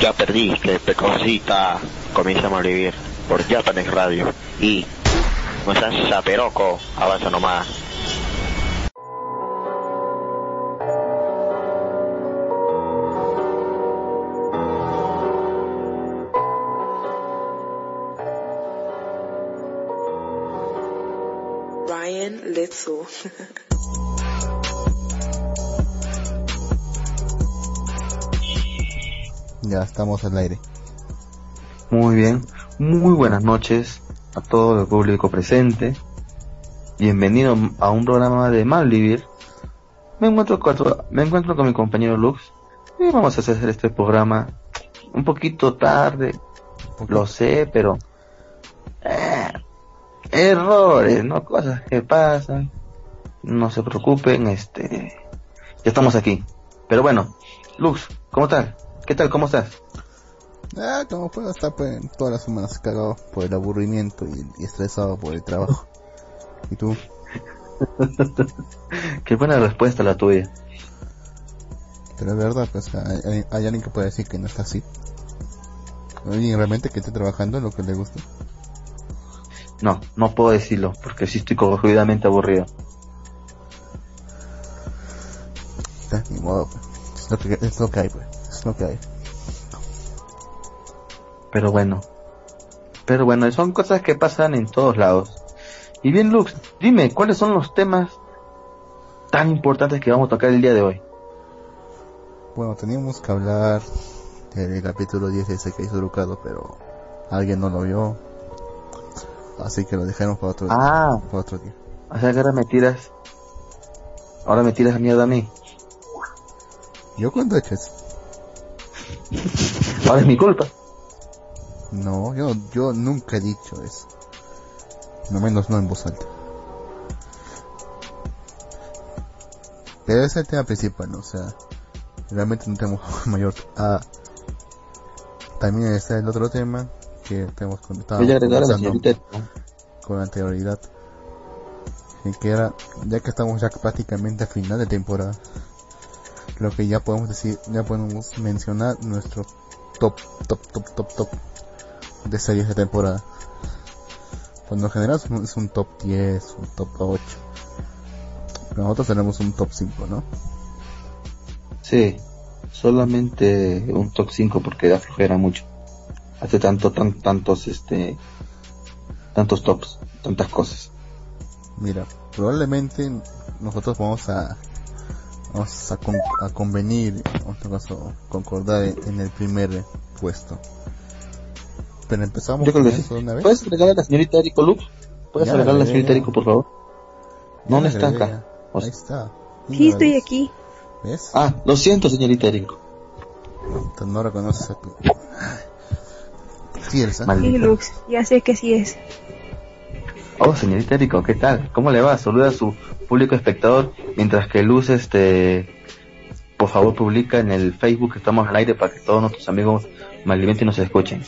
Ya perdiste, pecosita. Comienza a vivir por Japanex Radio. Y no seas saperoco, avanza nomás. Ryan Little. Ya estamos al aire. Muy bien, muy buenas noches a todo el público presente. Bienvenido a un programa de Malvivir. Me encuentro con, me encuentro con mi compañero Lux y vamos a hacer este programa un poquito tarde, lo sé, pero eh, errores, no cosas que pasan. No se preocupen, este, ya estamos aquí. Pero bueno, Lux, ¿cómo tal? ¿Qué tal? ¿Cómo estás? Ah, como puedo estar pues, todas las semanas cagado por el aburrimiento y, y estresado por el trabajo. ¿Y tú? Qué buena respuesta la tuya. Pero es verdad, pues hay, hay- hay alguien que puede decir que no está así. Alguien realmente que esté trabajando en lo que le gusta. No, no puedo decirlo, porque sí estoy jodidamente aburrido. Ni modo, pues. Es lo que, es lo que hay, pues. Es lo que hay. Pero bueno. Pero bueno, son cosas que pasan en todos lados. Y bien, Lux, dime, ¿cuáles son los temas tan importantes que vamos a tocar el día de hoy? Bueno, teníamos que hablar del capítulo 10 ese que hizo Lucado, pero alguien no lo vio. Así que lo dejaron para otro, Ah, para otro día. o sea que ahora me tiras... Ahora me tiras mierda a mí. ¿Yo cuándo he hecho eso? Ahora es mi culpa. No, yo, yo nunca he dicho eso. No menos no en voz alta. Pero ese es el tema principal, ¿no? O sea, realmente no tenemos mayor... Ah, también está el otro tema que tenemos señorita. con anterioridad. Y que era, ya que estamos ya prácticamente a final de temporada, lo que ya podemos decir, ya podemos mencionar nuestro top, top, top, top, top de series de temporada. Cuando en general es un- es un top 10, un top 8. Pero nosotros tenemos un top 5, ¿no? Sí, solamente un top 5 porque da flojera mucho. Hace tanto, tan, tantos, este, tantos tops, tantas cosas. Mira, probablemente nosotros vamos a vamos a, con- a convenir, en este caso, concordar en, en el primer puesto. Pero empezamos Yo creo con que sí. eso de una vez. ¿Puedes agregar a la señorita Erico Lux? ¿Puedes Ya, agregar a la señorita. Erico, por favor? ¿Dónde la está acá? O Ahí sea- está. Sí, Una estoy vez. aquí. ¿Ves? Ah, lo siento, señorita Erico. No reconoces a tu... Sí. Sí. Lux, ya sé que sí es. Oh, señorita Erico, ¿qué tal? ¿Cómo le va? Saluda a su público espectador mientras que Luz, este, por favor, publica en el Facebook que estamos al aire para que todos nuestros amigos malvivientes nos escuchen.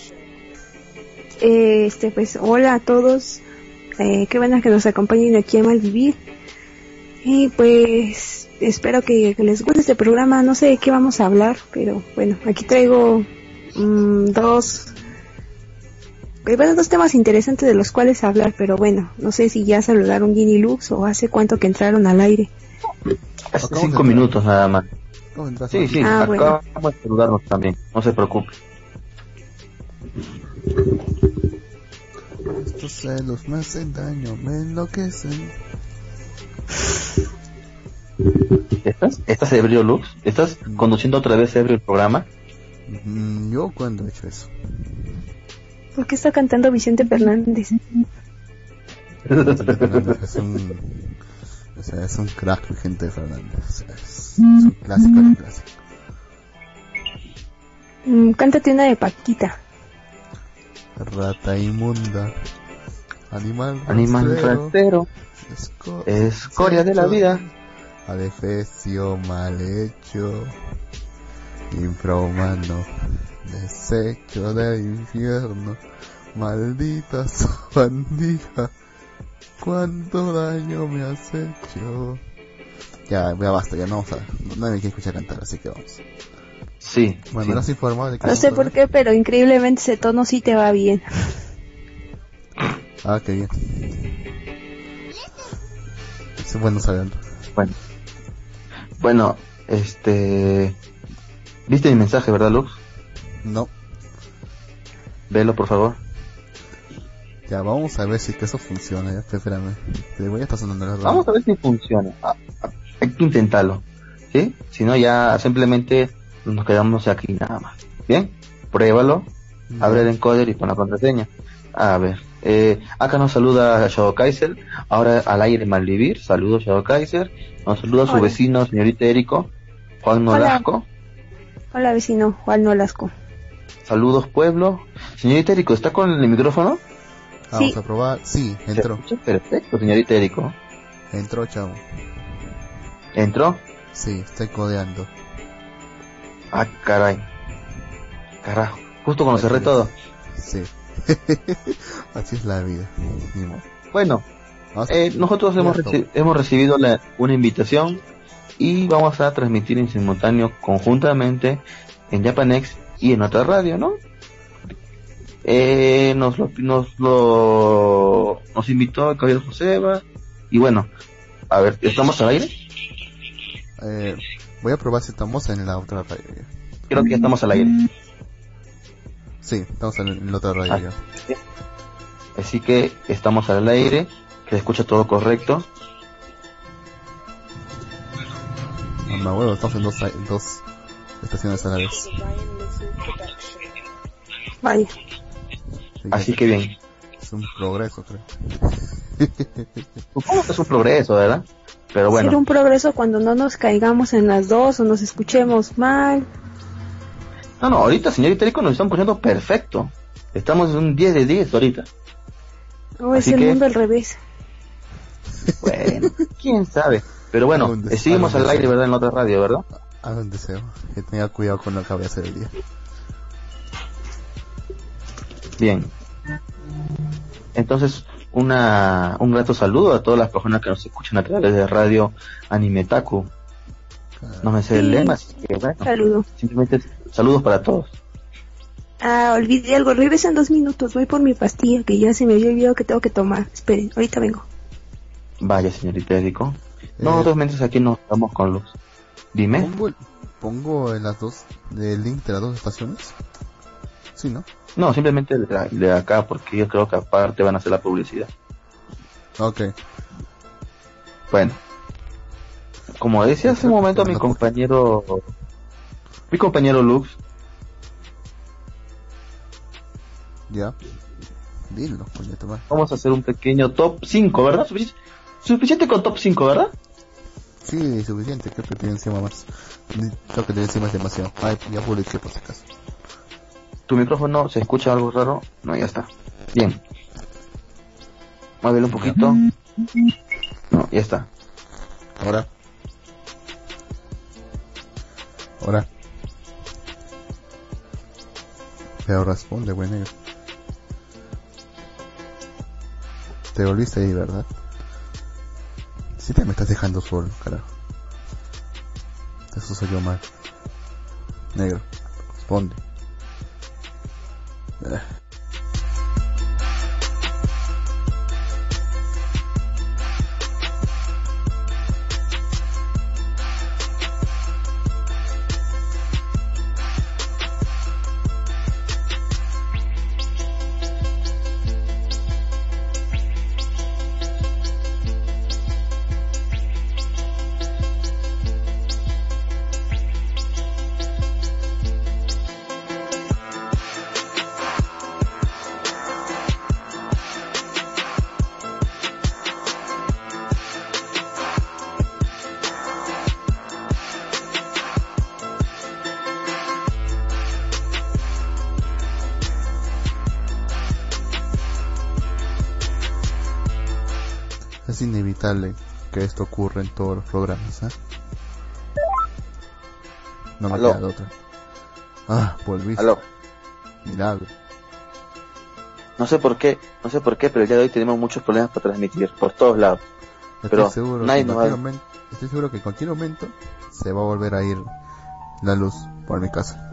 Eh, este, pues, hola a todos. Eh, qué bueno que nos acompañen aquí a Malvivir. Y pues, espero que, les guste este programa. No sé de qué vamos a hablar, pero bueno, aquí traigo mm, dos. Eh, Bueno, dos temas interesantes de los cuales hablar, pero bueno, no sé si ya saludaron Ginny Lux o hace cuánto que entraron al aire. Hace cinco minutos nada más. Sí, sí, Ah, acabamos de saludarnos también, no se preocupe. Estos celos me hacen daño, me enloquecen. ¿Estás? ¿Estás ebrio, Lux? ¿Estás conduciendo otra vez ebrio el programa? Mm, ¿Yo cuándo he hecho eso? ¿Por qué está cantando Vicente Fernández? Fernández es un... O sea, es un crack, gente de Fernández. O sea, es, es un clásico de clásico. Mm, cántate una de Paquita. Rata inmunda. Animal Animal rastrero, rastrero, esco- escoria de la vida. Adefesio mal hecho. Infrahumano. Desecho del infierno. Maldita bandija. Cuánto daño me has hecho. Ya, ya basta, ya no vamos a... Nadie me quiere escuchar cantar, así que vamos. Sí. Bueno, sí. de que No sé por qué, pero increíblemente ese tono sí te va bien. Ah, qué bien. Es bueno saberlo. Bueno. Bueno, este... ¿Viste mi mensaje, verdad, Lux? No, Velo, por favor. ya vamos a ver si que eso funciona. Ya, espérame. Te voy a estar sonando la radio. Vamos a ver si funciona. Ah, ah, Hay que intentarlo. ¿Sí? Si no, ya simplemente nos quedamos aquí nada más. ¿Bien? Pruébalo. Abre el encoder y pon la contraseña. A ver. Eh, acá nos saluda Shadow Kaiser. Ahora al aire Malvivir. Saludos Shadow Kaiser. Nos saluda su Hola. vecino, señorita Erico. Juan Hola. Nolasco. Hola vecino, Juan Nolasco. Saludos pueblo. Señorita Erico, ¿está con el micrófono? Vamos Sí. a probar. Sí, entró. Perfecto, señorita Erico. Entró, chavo. ¿Entró? Sí, estoy codeando. Ah, caray. Carajo. Justo cuando cerré todo. Sí. Así es la vida. Bueno, Eh, nosotros hemos, reci- hemos recibido la- una invitación y vamos a transmitir en simultáneo conjuntamente en Japanex y en otra radio, ¿no? Eh, nos lo, nos lo, nos invitó el caballero Joseba y bueno, a ver, ¿estamos al aire? Eh, voy a probar si estamos en la otra radio. Creo que ya estamos al aire. Sí, estamos en, la otra radio. Ah. Así que estamos al aire, que se escucha todo correcto. Mamá, bueno, estamos en dos, en dos estaciones a la vez. Vaya. Sí, Así que bien, Es un progreso, creo. supongo que es un progreso, ¿verdad? Pero Ser bueno, un progreso cuando no nos caigamos en las dos o nos escuchemos mal. no, no, ahorita señorita Erico nos están escuchando perfecto. Estamos en un 10 de 10 ahorita. O es Así el que- mundo al revés. Bueno, quién sabe. Pero bueno, seguimos al aire. ¿verdad? En la otra radio, ¿verdad? Haga un deseo. Que tenga cuidado con lo que voy a hacer el día. Bien. Entonces, una, un grato saludo a todas las personas que nos escuchan a través de radio Animetaku. No me sé el lema, así que bueno, Saludo. simplemente saludos para todos. Ah, olvidé algo. Regresa en dos minutos. Voy por mi pastilla que ya se me había olvidado que tengo que tomar. Esperen, ahorita vengo. Vaya, señorita Erico. Eh, Nosotros mientras aquí nos estamos con luz. Dime. pongo, el- pongo en las dos, el link de las dos estaciones. Sí, ¿no? No, simplemente de, acá, porque yo creo que aparte van a hacer la publicidad. Ok. Bueno, como decía hace un momento mi compañero, mi compañero Lux, Ya. Dilo, coño, vamos a hacer un pequeño top 5, ¿verdad? Sufici- Suficiente con top 5, ¿verdad? Sí, suficiente. Creo que tiene encima más. Creo que tiene encima es demasiado. Ay, ya publiqué por si acaso. ¿Tu micrófono se escucha algo raro? No, ya está. Bien. Muévelo un poquito. No, ya está. Ahora. Ahora. Pero responde, buen negro. Te volviste ahí, ¿verdad? Si te me estás dejando solo, carajo. Eso soy yo mal. Negro, responde. Que esto ocurra en todos los programas, ¿eh? No me Aló. queda de otra. Ah, volviste. Aló. Milagro. No sé por qué, no sé por qué, pero el día de hoy tenemos muchos problemas para transmitir por todos lados. Estoy Pero seguro, nadie nos va- estoy seguro que en cualquier momento se va a volver a ir la luz. por mi casa.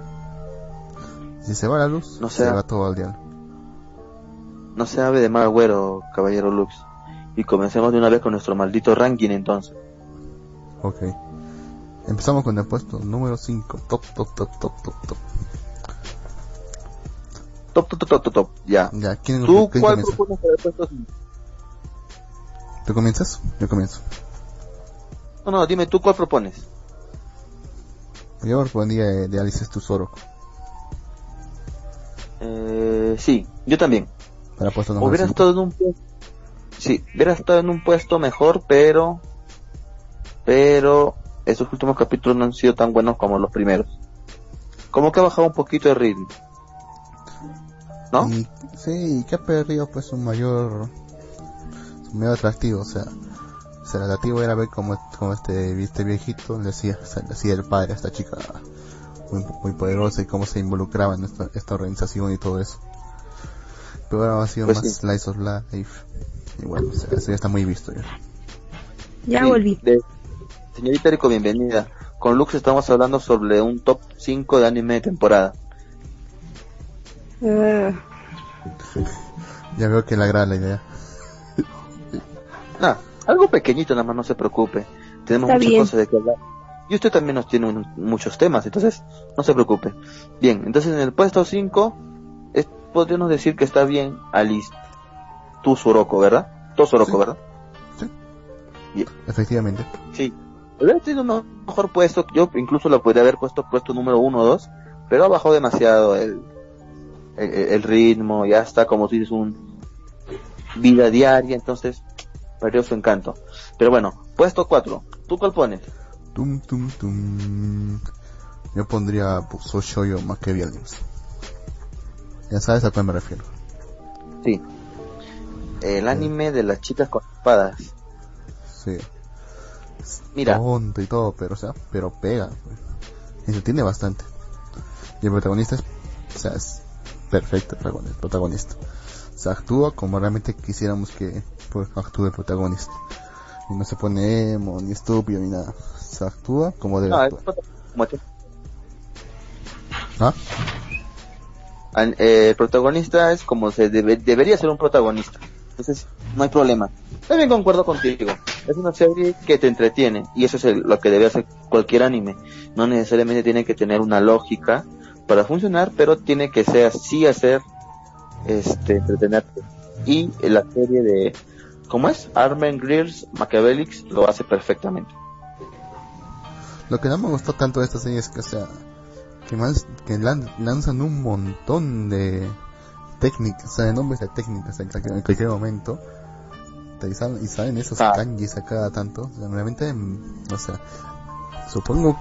Si se va la luz, No se va todo al diablo. No se hable de mal agüero, caballero Lux. Y comencemos de una vez con nuestro maldito ranking entonces. Ok. Empezamos con el puesto número 5. Top, top, top, top, top, top. Top, top, top, top, top. Ya. Ya, ¿quién, ¿Tú quién cuál comienza? propones para el puesto cinco? ¿Tú comienzas? Yo comienzo. No, no, dime tú cuál propones. Yo respondía de, de Alice Tesoro. Eh, sí, yo también. Para puesto número Hubiera 5. estado en un puesto... Sí, hubiera estado en un puesto mejor, pero... Pero... Esos últimos capítulos no han sido tan buenos como los primeros. Como que ha bajado un poquito el ritmo. ¿No? Y, sí, y que ha perdido pues un mayor, un mayor atractivo, o sea, o sea, el atractivo era ver cómo, cómo este, este viejito le decía, o sea, le decía el padre a esta chica muy, muy poderosa y cómo se involucraba en esta, esta organización y todo eso. Pero ahora ha sido Pues más sí. Slice of Life. Y bueno, eso ya está muy visto ya. Volví. de- Señorita Rico, bienvenida. Con Lux estamos hablando sobre un top 5 de anime de temporada. Eh, Ya veo que le agrada la idea. Nah, algo pequeñito nada más, no se preocupe. Tenemos Está muchas bien. cosas de que hablar. Y usted también nos tiene un- muchos temas, entonces no se preocupe. Bien, entonces en el puesto 5 es- podríamos decir que está bien Alice. Tu Soroko, ¿verdad? Tu Soroko, Sí. ¿verdad? Efectivamente. Sí. Hubiera tenido un mejor puesto, yo incluso lo podría haber puesto puesto número 1 o 2, pero ha bajado demasiado el, el, el ritmo, ya está como si dices un vida diaria, entonces perdió su encanto. Pero bueno, puesto 4, ¿tú cuál pones? Tum, tum, tum. Yo pondría pues, So Shoyo más que. Ya sabes a cuál me refiero. Sí. El anime de las chicas con espadas. Sí. Mira, tonto y todo, pero o sea, pero pega. pues. Entretiene bastante. Y el protagonista es, o sea, es perfecto el protagon- el protagonista. O sea, actúa como realmente quisiéramos que pues, actúe el protagonista. Y no se pone emo, ni estúpido, ni nada. Se actúa como debe no, es actuar. ¿Ah? eh, el protagonista es como se debe- debería ser un protagonista. Entonces, no hay problema. También concuerdo contigo. Es una serie que te entretiene y eso es lo que debe hacer cualquier anime. No necesariamente tiene que tener una lógica para funcionar, pero tiene que ser sí hacer este entretenerte. Y la serie de ¿cómo es? Armen Greers Machiavellix lo hace perfectamente. Lo que no me gustó tanto de esta serie es que, o sea, que, más, que lan- lanzan un montón de técnicas, o sea, de nombres de técnicas en cualquier, en cualquier momento. Y salen, y salen esos Ah. kanjis a cada tanto. O sea, realmente, mm, o sea, supongo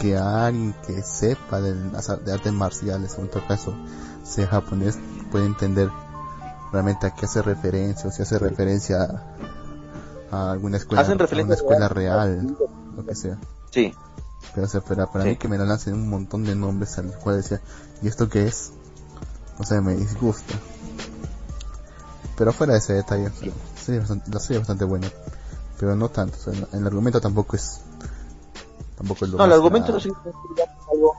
que alguien que sepa de, de artes marciales, o en todo caso, sea japonés, puede entender realmente a qué hace referencia, o si hace referencia a, alguna escuela, Hacen a una escuela real. real, lo que sea. Sí. Pero, o sea, para, para Sí. mí que me lo lancen un montón de nombres al cual decía, ¿y esto qué es? O sea, me disgusta. Pero fuera de ese detalle, o sea, la serie es bastante, la serie es bastante buena. Pero no tanto, o sea, el, el argumento tampoco es... Tampoco es lo No, el argumento no es algo,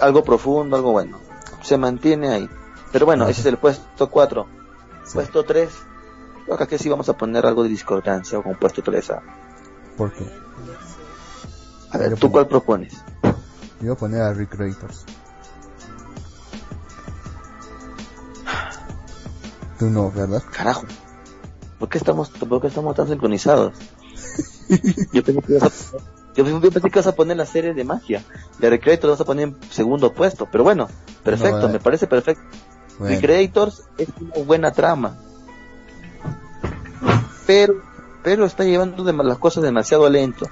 algo profundo, algo bueno. Se mantiene ahí. Pero bueno, Ajá. ese es el puesto 4. Sí. Puesto 3. Creo que aquí sí vamos a poner algo de discordancia con puesto 3. A, ¿Por qué? a ver, ¿tú pongo- cuál propones? Yo voy a poner a Recreators. ¿Verdad? Carajo. ¿Por qué estamos, por qué estamos tan sincronizados? yo, pensé que ibas a, yo pensé- yo pensé que ibas a poner la serie de magia. De Recreators vas a poner en segundo puesto. Pero bueno, perfecto, No, eh. me parece perfecto. Bueno, Recreators es una buena trama. Pero, pero está llevando las cosas demasiado lento.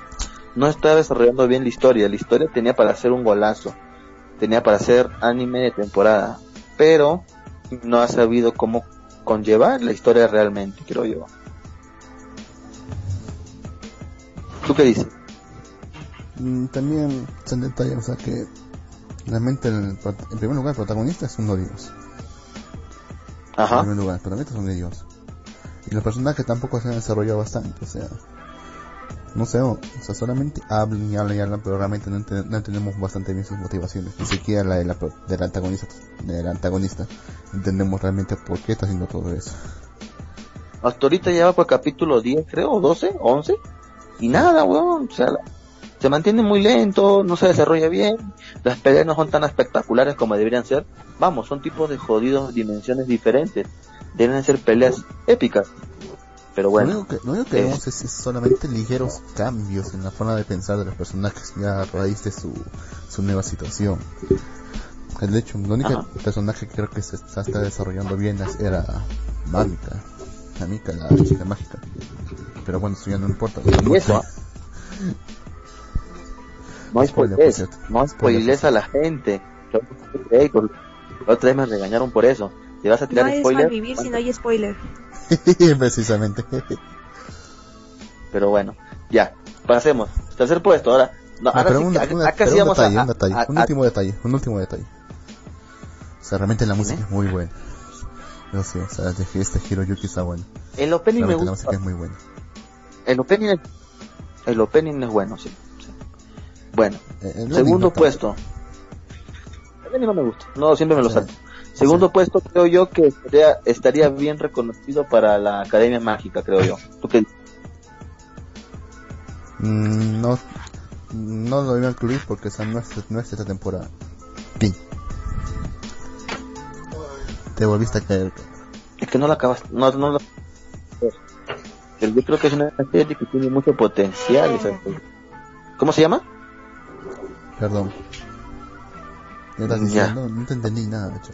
No está desarrollando bien la historia. La historia tenía para ser un golazo. Tenía para ser anime de temporada. Pero no ha sabido cómo conllevar la historia realmente, creo yo. ¿Tú qué dices? mm, también son detalles, o sea que realmente el, en primer lugar el protagonista es uno de. En Ajá. primer lugar, el protagonista es un de Dios. Y los personajes tampoco se han desarrollado bastante, o sea, no sé, o sea, solamente hablan y hablan y hablan, pero realmente no, no entendemos bastante bien sus motivaciones, ni siquiera la de la, del antagonista, del antagonista, entendemos realmente por qué está haciendo todo eso. Hasta ahorita ya por capítulo 10, creo, o 12, 11. Y nada, weón. O sea, se mantiene muy lento, no se desarrolla bien. Las peleas no son tan espectaculares como deberían ser. Vamos, son tipos de jodidos dimensiones diferentes. Deben ser peleas épicas. Pero Lo bueno, único que, lo único que eh. vemos es, es solamente ligeros cambios en la forma de pensar de los personajes ya a raíz de su, su nueva situación. De hecho, el único Ajá. personaje que creo que se está, está desarrollando bien es- era Mamika. Mamika, la chica mágica. Pero bueno, eso ya no importa. Y eso, no spoilees, no spoilees a la gente. La otra vez me regañaron por eso. ¿Te vas a No tirar spoiler? malvivir si no hay spoiler. Precisamente. Pero bueno, ya, pasemos. Tercer puesto, ahora. No, Ah, ahora pero sí, un, acá, una- acá pero sí un vamos detalle, a, un detalle, a- un a- último detalle, un último detalle. O sea, realmente la música es muy buena. Yo sí, o sea, de este Hiroyuki está bueno. El opening me Realmente la gusta. música es muy buena. El opening es, el opening es bueno, sí. sí. Bueno, Eh, el segundo no puesto. El opening no me gusta. No, siempre me lo salto. Segundo puesto creo yo que estaría, estaría bien reconocido para la Academia Mágica, creo yo. ¿Tú qué dices? Mm, no, no lo iba a incluir porque esa no es, no es esta temporada. Fin. Te volviste a caer. Es que no la acabas, no, no la- Pero yo creo que es una serie que tiene mucho potencial. ¿Cómo se llama? Perdón. ¿Qué estás Ya. diciendo? No te entendí nada, de hecho.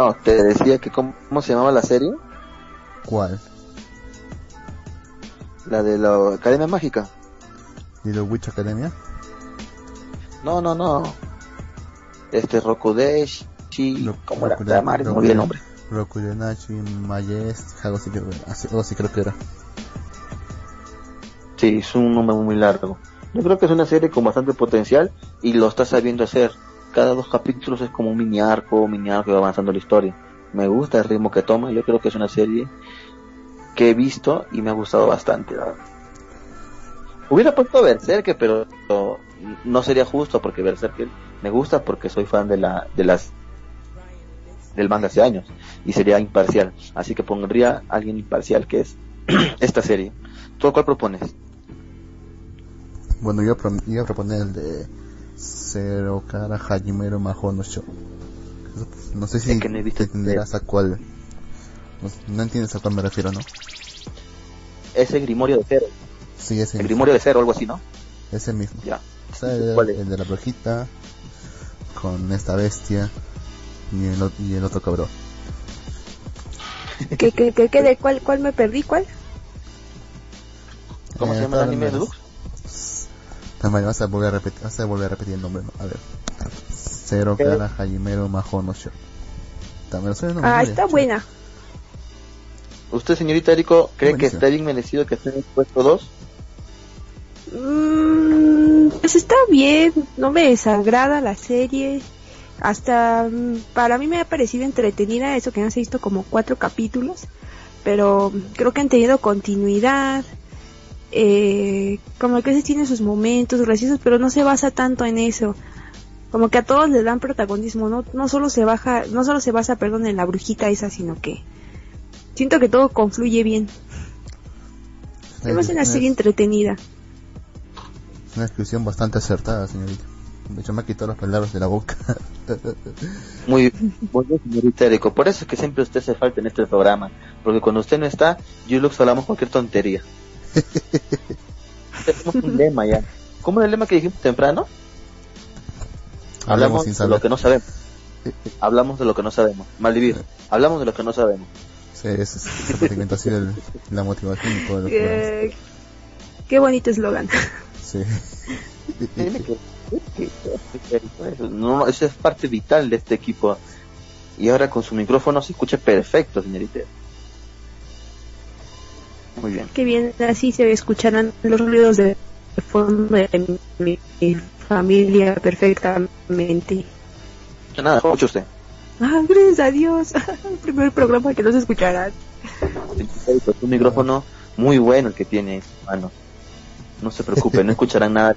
No, te decía que cómo, cómo se llamaba la serie. ¿Cuál? La de la Academia Mágica. ¿Little Witch Academia? No, no, no. Este Rokudesh, Chi, Ro- ¿cómo era? Rokude- La madre, no olvidé el nombre. Rokudenachi, Mayest, algo así, creo, así, algo así creo que era. Sí, es un nombre muy largo. Yo creo que es una serie con bastante potencial y lo está sabiendo hacer. Cada dos capítulos es como un mini arco, un mini arco que va avanzando la historia. Me gusta el ritmo que toma. Yo creo que es una serie que he visto y me ha gustado bastante. Hubiera puesto Berserk, pero no sería justo porque Berserk me gusta porque soy fan de la de las del manga hace años y sería imparcial. Así que pondría a alguien imparcial que es esta serie. ¿Tú cuál propones? Bueno, yo iba a proponer el de Zero Kara Hajimero Maho no Show. No sé si Es que no he visto entenderás a cuál. No, no entiendes a cuál me refiero, ¿no? Ese Grimorio de Cero. Sí, ese El mismo. Grimorio de Cero, algo así, ¿no? Ese mismo. Ya. O sea, el, ¿Cuál es? el de la brujita con esta bestia y el, y el otro cabrón. ¿Qué, qué, qué, qué, de cuál, cuál me perdí? ¿Cuál? ¿Cómo Eh, se llama el todas anime de Lux? También vas a volver a repetir, vas a volver a repetir el nombre, ¿no? A ver. Zero ¿Qué? Kara Hajimero Maho no Show. También suena el nombre, Ah, está buena. ¿Usted, señorita Erico, cree que está bien merecido que esté en el puesto 2? Mm, pues está bien, no me desagrada la serie. Hasta mm, para mí me ha parecido entretenida eso que han visto como cuatro capítulos, pero creo que han tenido continuidad. Eh, como que a veces tiene sus momentos graciosos, pero no se basa tanto en eso. Como que a todos le dan protagonismo, no, no solo se baja, no solo se basa, perdón, en la brujita esa, sino que siento que todo confluye bien. Es más una serie entretenida. Es una descripción bastante acertada, señorita. De hecho, me ha quitado las palabras de la boca. Muy, muy bien, señorita Erico. Por eso es que siempre usted se falta en este programa. Porque cuando usted no está, yo y Lux hablamos cualquier tontería. Tenemos un lema ya. ¿Cómo era el lema que dijimos temprano? Hablamos sin de lo que no sabemos. Hablamos de lo que no sabemos. Malvivir. Hablamos de lo que no sabemos. Sí, es, es, es así el- la motivación y todo lo que Eh, qué bonito eslogan. Sí. No, eso es parte vital de este equipo. Y ahora con su micrófono se escucha perfecto, señorita. Muy bien. Qué bien, así se escucharán los ruidos de fondo de mi, mi familia perfectamente. Nada, escucha usted. Ah, gracias a Dios. El primer programa que no se escucharán. Es un micrófono muy bueno el que tiene, mano. No se preocupe, no escucharán nada.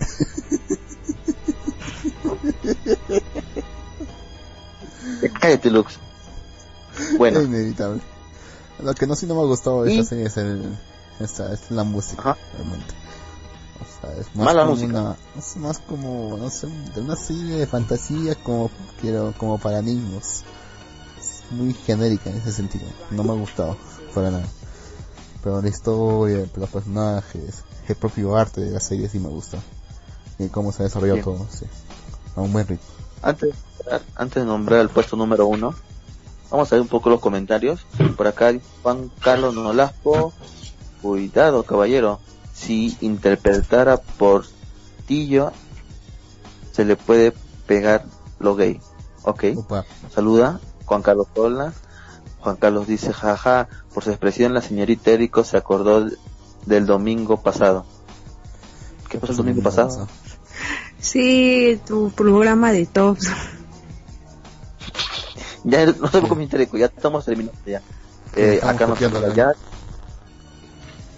Cállate, Lux. Bueno. Es inevitable. Lo que no sí no me ha gustado de esta serie es, el, esta, es la música, realmente. O sea, es más Mala como música. una, es más como, no sé, de una serie de fantasía como, quiero, como para niños. Es muy genérica en ese sentido. No me ha gustado, para nada. Pero la historia, los personajes, el propio arte de la serie sí me gusta. Y cómo se ha desarrollado Bien. todo, sí. A un buen ritmo. Antes, antes de nombrar el puesto número uno, vamos a ver un poco los comentarios. Por acá Juan Carlos Nolasco, cuidado caballero, si interpretara Portillo se le puede pegar lo gay. Ok, Opa, saluda Juan Carlos Sola. Juan Carlos dice, jaja, por su expresión la señorita Érico se acordó del domingo pasado. ¿Qué pasó el domingo pasado? Sí, tu programa de tops. Ya no sé cómo ya estamos terminando ya. Eh, estamos acá nos copiando, saluda ¿no? ya.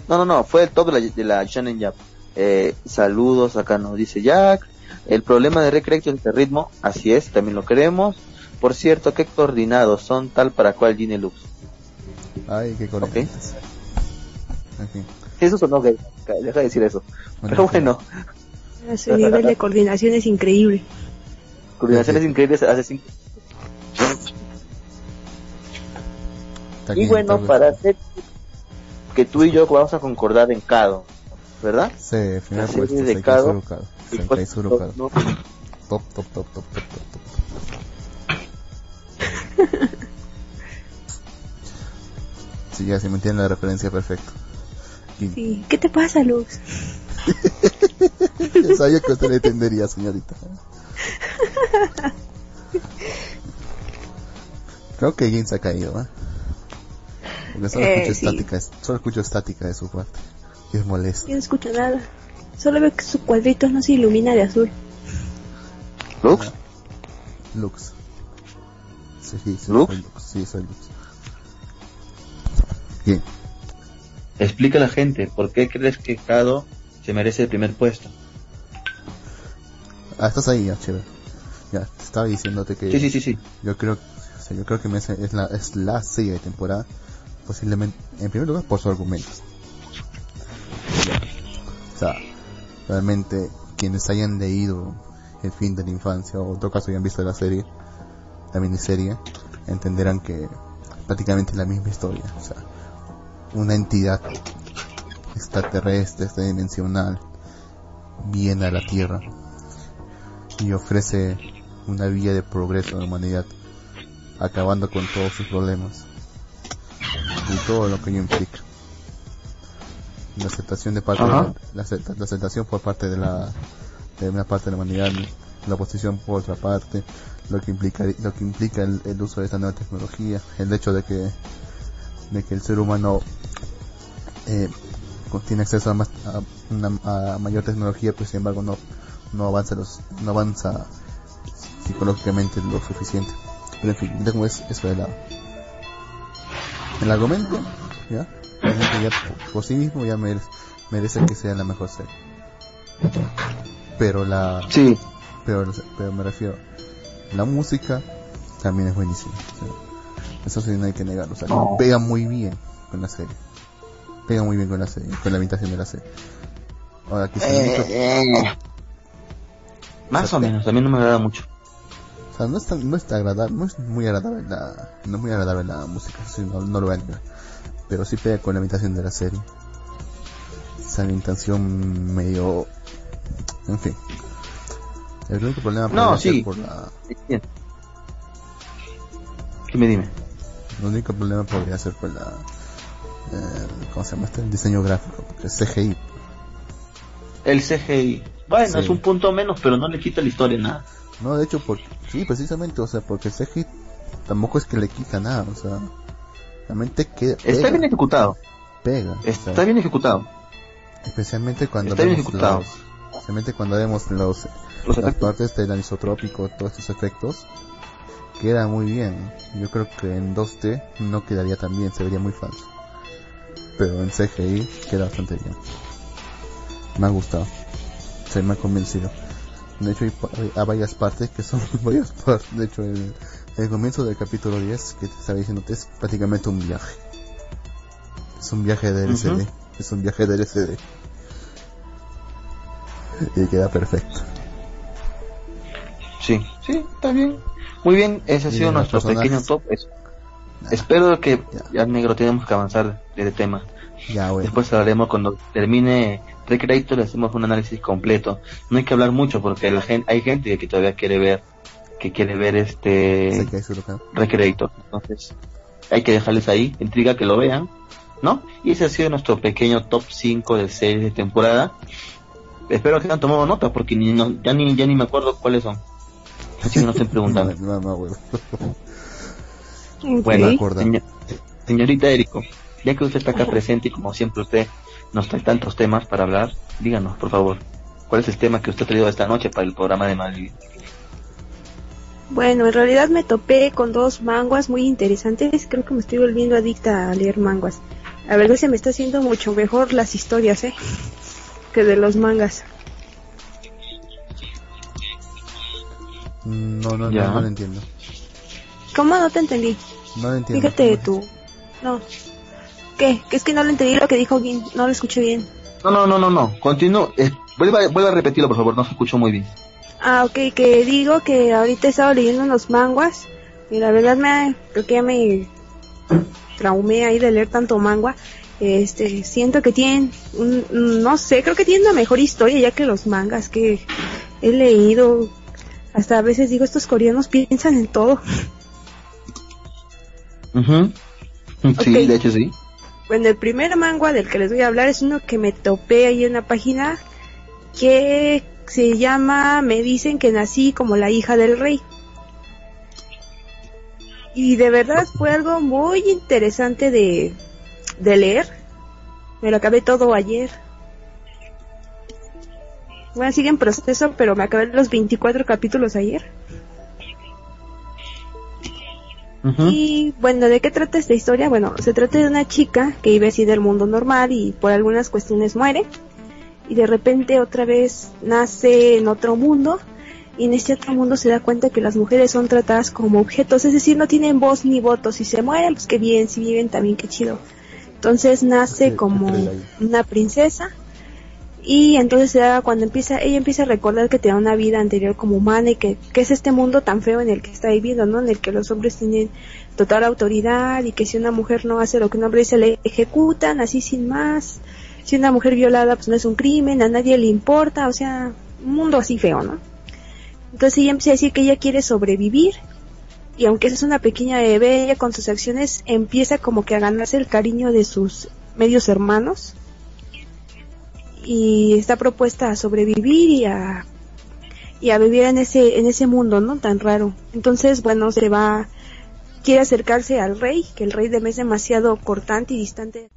No, no, no, fue el top de la, de la Shonen Jump. Eh, saludos, acá nos dice Jack. El problema de Recreation es el ritmo, así es, también lo queremos. Por cierto, ¿qué coordinados son tal para cual Gine Lux? Ay, qué coordinadas. En fin. Eso sonó gay, deja de decir eso. Bueno, Pero bueno, Su nivel de coordinación es increíble. coordinaciones increíbles hace cinco. Está Y bien, bueno, para hacer que tú y yo vamos a concordar en Kado, ¿verdad? Sí, final puesto, serie de Seikaizu pues, Top, top, top, top, top, top, top. Sí, ya se me entiende la referencia perfecto. Y Sí. ¿Qué te pasa, Luz? yo sabía que usted le entendería, señorita. Creo que Gin se ha caído, ¿eh? Porque solo Eh, escucho sí. estática, solo escucho estática de su parte. Y es molesto. Yo no escucho nada. Solo veo que su cuadrito no se ilumina de azul. Lux, Lux. Sí, sí, sí, ¿Lux? soy Lux. Sí, soy Lux. Bien. explica a la gente por qué crees que Kado se merece el primer puesto. Ah, estás ahí, ya, chévere. Ya, te estaba diciéndote que Sí, sí, sí, sí. yo creo, o sea, yo creo que me es la, es la serie de temporada, posiblemente, en primer lugar por sus argumentos. O sea, realmente quienes hayan leído El fin de la infancia, o en todo caso hayan visto la serie, la miniserie, entenderán que prácticamente es la misma historia. O sea, una entidad extraterrestre, extradimensional, viene a la Tierra y ofrece una vía de progreso a la humanidad, acabando con todos sus problemas y todo lo que ello implica. La aceptación de parte de la, la acepta- la aceptación por parte de la de una parte de la humanidad, la oposición por otra parte, lo que implica lo que implica el, el uso de esta nueva tecnología, el hecho de que de que el ser humano eh, tiene acceso a, más, a, una, a mayor tecnología, pues sin embargo no no avanza los no avanza psicológicamente lo suficiente. Pero en fin, dejo es- eso de lado. El argumento, ya, ya por, por sí mismo ya merece, merece que sea la mejor serie. Pero la, Sí, pero, pero me refiero, la música también es buenísima. o eso sí no hay que negarlo. O sea, No. pega muy bien con la serie. Pega muy bien con la serie, con la ambientación de la serie. Ahora, quizás más o menos, a mí no me agrada mucho. O sea, no es, tan, no es tan agradable, no es muy agradable la, no es muy agradable la música, sí, no, no lo voy a negar. Pero sí pega con la ambientación de la serie. Esa ambientación medio, en fin. El único problema No, podría ser sí. por la, Bien. Dime, dime. el único problema podría ser por la, eh, ¿cómo se llama este? El diseño gráfico, porque es CGI. El CGI. Bueno, Sí. es un punto menos, pero no le quita la historia nada. No, de hecho, por, sí, precisamente, o sea, porque CGI tampoco es que le quita nada, o sea, realmente queda, Está bien ejecutado. pega, o sea, Está bien ejecutado. especialmente cuando Está bien vemos ejecutado. los, especialmente cuando vemos los, Los las partes del anisotrópico, todos estos efectos, queda muy bien. Yo creo que en 2D no quedaría tan bien, se vería muy falso. Pero en CGI queda bastante bien. Me ha gustado. Se me ha convencido. De hecho, hay, hay varias partes que son varias partes. De hecho, el, el comienzo del capítulo 10 que te estaba diciendo es prácticamente un viaje. Es un viaje de LCD. Es un viaje de LCD. Y queda perfecto. Sí, sí, está bien. Muy bien, ese ha sido nuestro pequeño top. Espero que ya. negro tenemos que avanzar del tema. Ya, bueno. Después hablaremos cuando termine Recreator, le hacemos un análisis completo. No hay que hablar mucho porque la gente, hay gente que todavía quiere ver, que quiere ver este Recreator. Entonces, hay que dejarles ahí, intriga que lo vean, ¿no? Y ese ha sido nuestro pequeño top 5 de series de temporada. Espero que hayan tomado nota porque ni, ya, ni, ya ni me acuerdo cuáles son. Así que no estén preguntando. no, no, bueno. bueno, señorita Erico, ya que usted está acá presente y como siempre usted nos trae tantos temas para hablar, díganos, por favor, ¿cuál es el tema que usted ha traído esta noche para el programa de Madrid? Bueno, en realidad me topé con dos manguas muy interesantes. Creo que me estoy volviendo adicta a leer manguas. A ver, se me está haciendo mucho mejor las historias, ¿eh? Que de los mangas. No, no, no, no lo entiendo. ¿Cómo no te entendí? No lo entiendo. Fíjate tú. No. ¿Qué? Que es que no lo entendí lo que dijo Gin. No lo escuché bien. No, no, no, no, no. Continúo. Eh, vuelva, a repetirlo, por favor. No se escuchó muy bien. Ah, ok. Que digo que ahorita he estado leyendo unos manguas. Y la verdad me... Creo que ya me traumé ahí de leer tanto manga. Este, siento que tienen, no sé, creo que tienen una mejor historia ya que los mangas que he leído. Hasta a veces digo, estos coreanos piensan en todo. Sí, de hecho sí. Bueno, el primer manga del que les voy a hablar es uno que me topé ahí en una página que se llama Me dicen que nací como la hija del rey. Y de verdad fue algo muy interesante de, de leer. Me lo acabé todo ayer. Bueno, sigue en proceso, pero me acabé los 24 capítulos ayer. Y bueno, ¿de qué trata esta historia? Bueno, se trata de una chica que vive así del mundo normal y por algunas cuestiones muere. Y de repente otra vez nace en otro mundo. Y en este otro mundo se da cuenta que las mujeres son tratadas como objetos, es decir, no tienen voz ni voto. Si se mueren, pues qué bien, si viven también, qué chido. Entonces nace como una princesa y entonces cuando empieza, ella empieza a recordar que tiene una vida anterior como humana y que, es este mundo tan feo en el que está viviendo, ¿no? En el que los hombres tienen total autoridad y que si una mujer no hace lo que un hombre dice le ejecutan así sin más. Si una mujer violada pues no es un crimen, a nadie le importa, o sea, un mundo así feo, ¿no? Entonces ella empieza a decir que ella quiere sobrevivir y aunque es una pequeña bebé, ella con sus acciones empieza como que a ganarse el cariño de sus medios hermanos y está propuesta a sobrevivir y a y a vivir en ese en ese mundo no tan raro. Entonces bueno se va quiere acercarse al rey que el rey de es demasiado cortante y distante.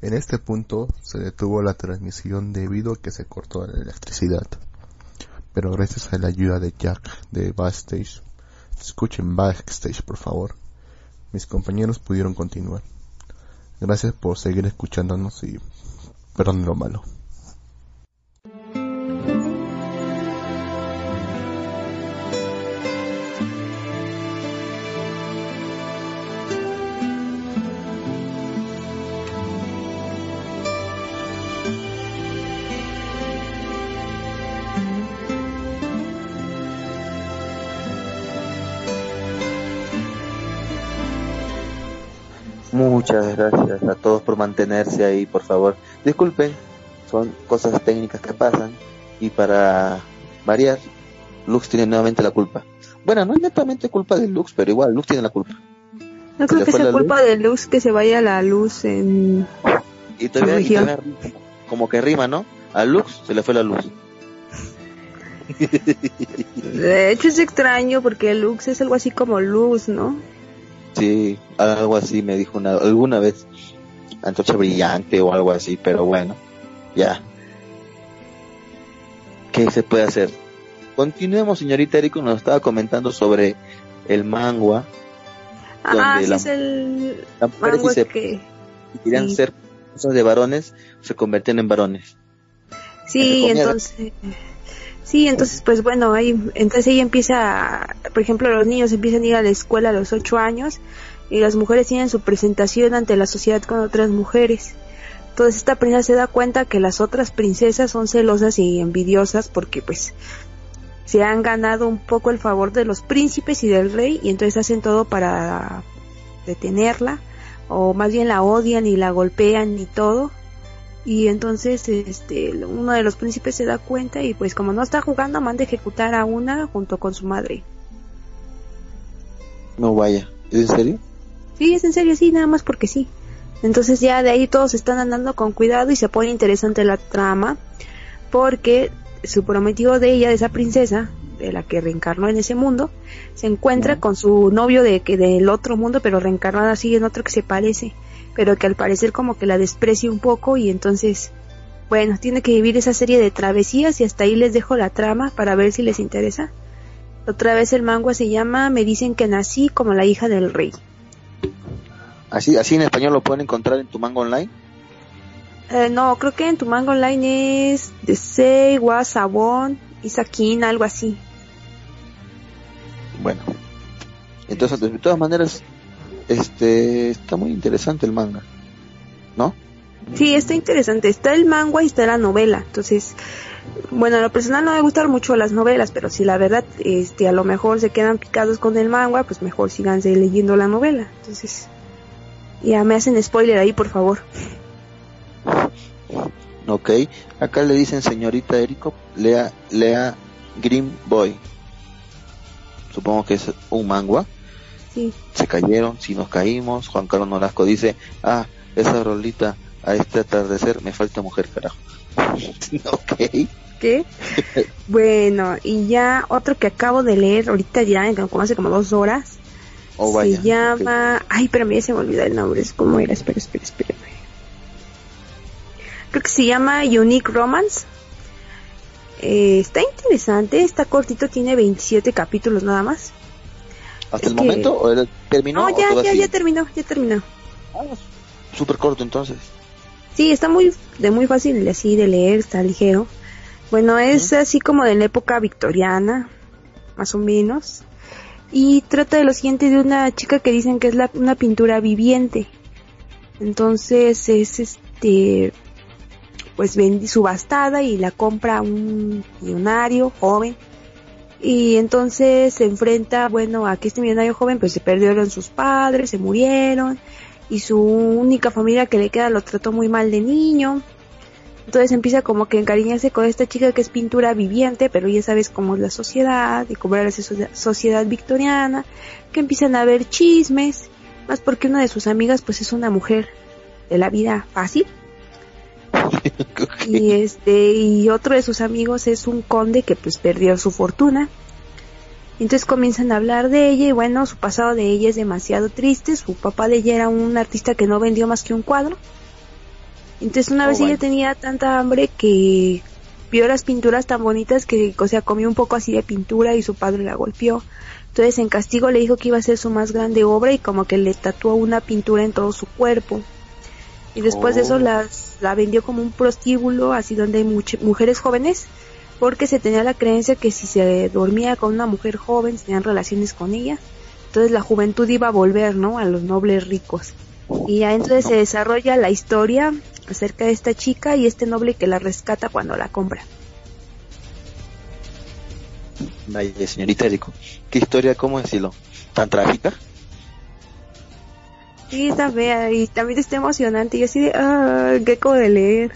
En este punto se detuvo la transmisión debido a que se cortó la electricidad. Pero gracias a la ayuda de Jack de Backstage escuchen Backstage por favor. Mis compañeros pudieron continuar. Gracias por seguir escuchándonos y perdón lo malo Muchas gracias a todos por mantenerse ahí, por favor. Disculpen, son cosas técnicas que pasan y para variar, Lux tiene nuevamente la culpa. Bueno, no es netamente culpa de Lux, pero igual Lux tiene la culpa. No creo que sea culpa de Lux que se vaya la luz en y todavía, como que rima, ¿no? A Lux se le fue la luz. De hecho es extraño porque Lux es algo así como luz, ¿no? Sí, algo así me dijo una, alguna vez. Antorcha brillante o algo así, pero bueno, ya. ¿Qué se puede hacer? Continuemos, señorita Erico, nos estaba comentando sobre el mangua. Ah, sí es el que... querían ser cosas de varones, se convierten en varones. Sí, entonces... Sí, entonces pues bueno, ahí, entonces ella empieza, por ejemplo, los niños empiezan a ir a la escuela a los ocho años y las mujeres tienen su presentación ante la sociedad con otras mujeres. Entonces esta princesa se da cuenta que las otras princesas son celosas y envidiosas porque pues se han ganado un poco el favor de los príncipes y del rey y entonces hacen todo para detenerla o más bien la odian y la golpean y todo y entonces este uno de los príncipes se da cuenta y pues como no está jugando manda a ejecutar a una junto con su madre. No vaya ¿es en serio? sí es en serio sí nada más porque sí. Entonces ya de ahí todos están andando con cuidado y se pone interesante la trama porque su prometido de ella de esa princesa de la que reencarnó en ese mundo se encuentra con su novio de que del otro mundo pero reencarnado así en otro que se parece pero que al parecer como que la desprecia un poco y entonces, bueno, tiene que vivir esa serie de travesías y hasta ahí les dejo la trama para ver si les interesa. Otra vez el manga se llama Me dicen que nací como la hija del rey. ¿Así, así en español lo pueden encontrar en tu manga online? Eh, no, creo que en tu manga online es de Sei, Sabón, Isaquín, algo así. Bueno, entonces de todas maneras este está muy interesante el manga, ¿no? Sí, está interesante. Está el manga y está la novela. Entonces, bueno, a lo personal no me gustan mucho las novelas, pero si la verdad, este, a lo mejor se quedan picados con el manga, pues mejor síganse leyendo la novela. Entonces, ya me hacen spoiler ahí, por favor. Ok, acá le dicen señorita Erico, lea, lea Green Boy. Supongo que es un manga. Se cayeron, si nos caímos. Juan Carlos Nolasco dice, ah, esa rolita a este atardecer me falta mujer, carajo. ok. ¿Qué? bueno, y ya otro que acabo de leer ahorita ya, como hace como dos horas. Oh, se llama... Ay, pero a mí se me olvida el nombre. Es como era, espera, espera, espera. Creo que se llama Unique Romance. Eh, está interesante, está cortito, tiene 27 capítulos nada más hasta el momento o terminó no ya ya ya terminó ya terminó. Ah, súper corto entonces. Sí está muy de muy fácil así de leer está ligero. Bueno es así como de la época victoriana más o menos. Y trata de lo siguiente de una chica que dicen que es la, una pintura viviente. Entonces es este pues subastada y la compra un millonario joven y entonces se enfrenta, bueno, a que este millonario joven pues se perdieron sus padres, se murieron y su única familia que le queda lo trató muy mal de niño. Entonces empieza como que encariñarse con esta chica que es pintura viviente, pero ya sabes cómo es la sociedad y cómo era la sociedad victoriana, que empiezan a haber chismes, más porque una de sus amigas pues es una mujer de la vida fácil. Y este, y otro de sus amigos es un conde que pues perdió su fortuna. Entonces comienzan a hablar de ella y bueno, su pasado de ella es demasiado triste. Su papá de ella era un artista que no vendió más que un cuadro. Entonces una oh, vez ella tenía tanta hambre que vio las pinturas tan bonitas que, o sea, comió un poco así de pintura y su padre la golpeó. Entonces en castigo le dijo que iba a ser su más grande obra y como que le tatuó una pintura en todo su cuerpo. Y después de eso oh. las, la vendió como un prostíbulo, así donde hay mujeres jóvenes porque se tenía la creencia que si se dormía con una mujer joven, se tenían relaciones con ella, entonces la juventud iba a volver, ¿no? A los nobles ricos. Y ya entonces se desarrolla la historia acerca de esta chica y este noble que la rescata cuando la compra. Vaya, señorita Erico, ¿qué historia, cómo decirlo? ¿Tan trágica? Sí, está fea y también está emocionante y así de, ah, qué de leer.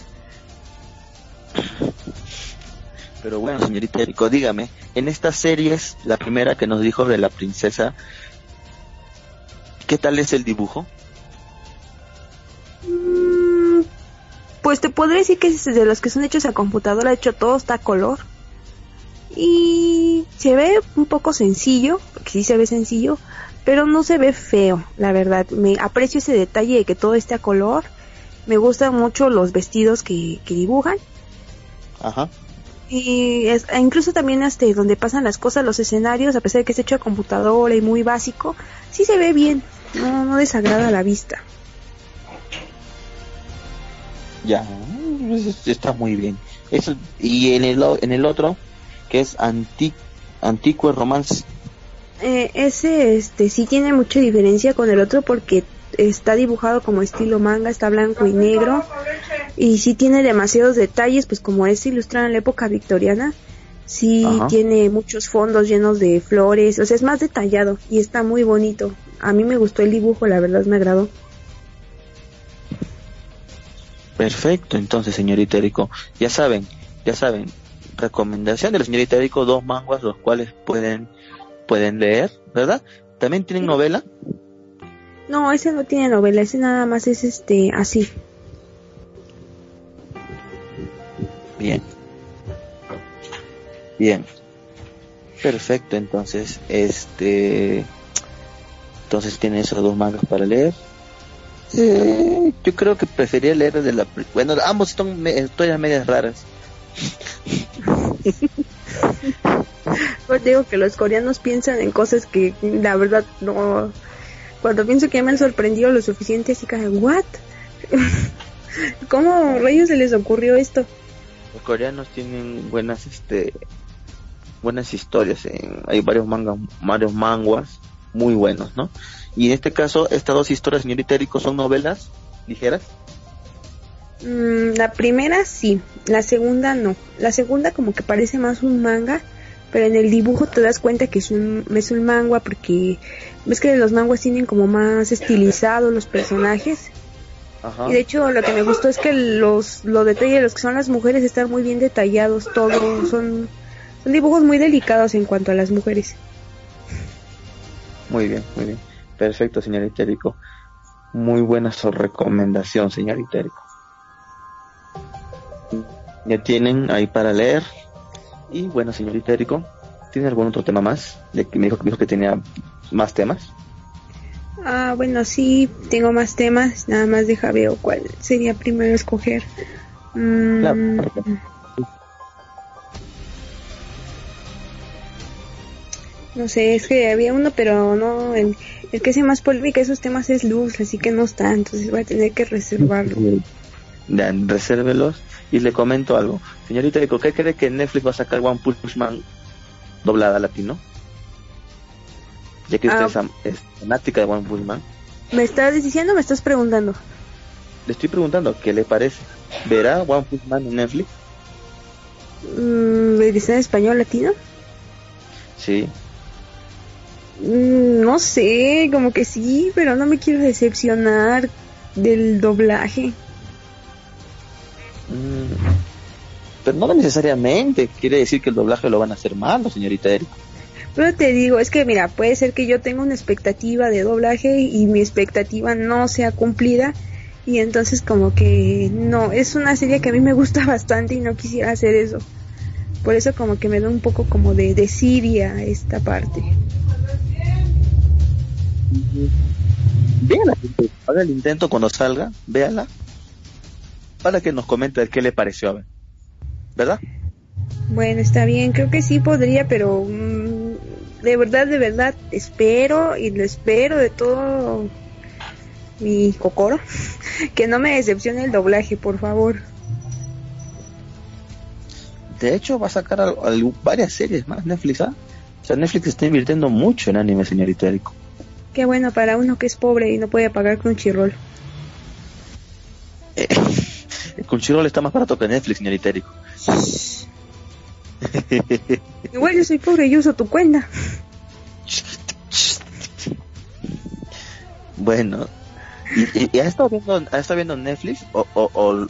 Pero bueno, señorita Erico, dígame, en estas series, la primera que nos dijo de la princesa, ¿qué tal es el dibujo? Mm, pues te podría decir que de los que son hechos a computadora, de hecho todo está a color. Y se ve un poco sencillo, porque sí se ve sencillo, pero no se ve feo, la verdad. Me aprecio ese detalle de que todo esté a color. Me gustan mucho los vestidos que, que dibujan. Ajá. Y es, e incluso también este, donde pasan las cosas, los escenarios, a pesar de que es hecho a computadora y muy básico, sí se ve bien, no, no desagrada la vista. Ya, está muy bien. Es, y en el, en el otro, que es anti, Antiquo Romance. Eh, ese, este, sí tiene mucha diferencia con el otro porque está dibujado como estilo manga, está blanco y negro y sí tiene demasiados detalles, pues como es ilustrado en la época victoriana, sí Ajá. tiene muchos fondos llenos de flores, o sea, es más detallado y está muy bonito. A mí me gustó el dibujo, la verdad me agradó. Perfecto, entonces, señorita Erico, ya saben, ya saben, recomendación de la señorita Erico, dos manguas los cuales pueden, pueden leer, ¿verdad? También tienen novela. No, ese no tiene novela, ese nada más es este, así. Bien. Bien. Perfecto, entonces, este, entonces tiene esos dos mangas para leer. Eh, yo creo que preferiría leer de la, bueno, ambos son me- historias medias raras. Pues digo que los coreanos piensan en cosas que la verdad no. Cuando pienso que me han sorprendido lo suficiente, así que, ¿what? ¿Cómo rayos se les ocurrió esto? Los coreanos tienen buenas, este, buenas historias. en- hay varios mangas, varios manguas muy buenos, ¿no? Y en este caso, estas dos historias, señorita Erico, son novelas ligeras. Mm, la primera sí, la segunda no. La segunda como que parece más un manga, pero en el dibujo te das cuenta que es un, es un manga porque ves que los manguas tienen como más estilizados los personajes. Ajá. Y de hecho lo que me gustó es que los, los detalles de los que son las mujeres están muy bien detallados, todo, son, son dibujos muy delicados en cuanto a las mujeres. Muy bien, muy bien. Perfecto, señorita Erico. Muy buena su recomendación, señorita Erico. Ya tienen ahí para leer. Y bueno, señorita Erico, ¿tiene algún otro tema más? De que me dijo, me dijo que tenía más temas. Ah, bueno, sí, tengo más temas, nada más deja veo cuál sería primero escoger. Mm, Claro. no sé, es que había uno, pero no, el, el que hace más polémica esos temas es Luz, así que no está, entonces voy a tener que reservarlo. Ya, resérvelos. Y le comento algo. Señorita ¿qué cree que Netflix va a sacar One Punch Man doblada latino? Ya que usted Ah. es fanática de One Punch Man. ¿Me estás diciendo o me estás preguntando? Le estoy preguntando, ¿qué le parece? ¿Verá One Punch Man en Netflix? Mm, ¿Está en español latino? Sí. Mm, no sé, como que sí, pero no me quiero decepcionar del doblaje. Mm, Pero no necesariamente quiere decir que el doblaje lo van a hacer malo, señorita Erika. Pero te digo, es que mira, puede ser que yo tenga una expectativa de doblaje y mi expectativa no sea cumplida y entonces como que no, es una serie que a mí me gusta bastante y no quisiera hacer eso. Por eso como que me da un poco como de desidia esta parte. Véala, haga el intento cuando salga, véala, para que nos comente qué le pareció, a ver. ¿verdad? Bueno, está bien, creo que sí podría, pero mm, de verdad, de verdad, espero y lo espero de todo mi cocoro que no me decepcione el doblaje, por favor. De hecho, va a sacar al- al- varias series más Netflix, ¿ah? O sea, Netflix está invirtiendo mucho en anime, señorita Eriko. Qué bueno para uno que es pobre y no puede pagar Crunchyroll. Eh, Crunchyroll está más barato que Netflix, señorita Eriko. Igual yo soy pobre y uso tu cuenta. Bueno, ¿y, y, has estado viendo, has estado viendo Netflix o, o, o,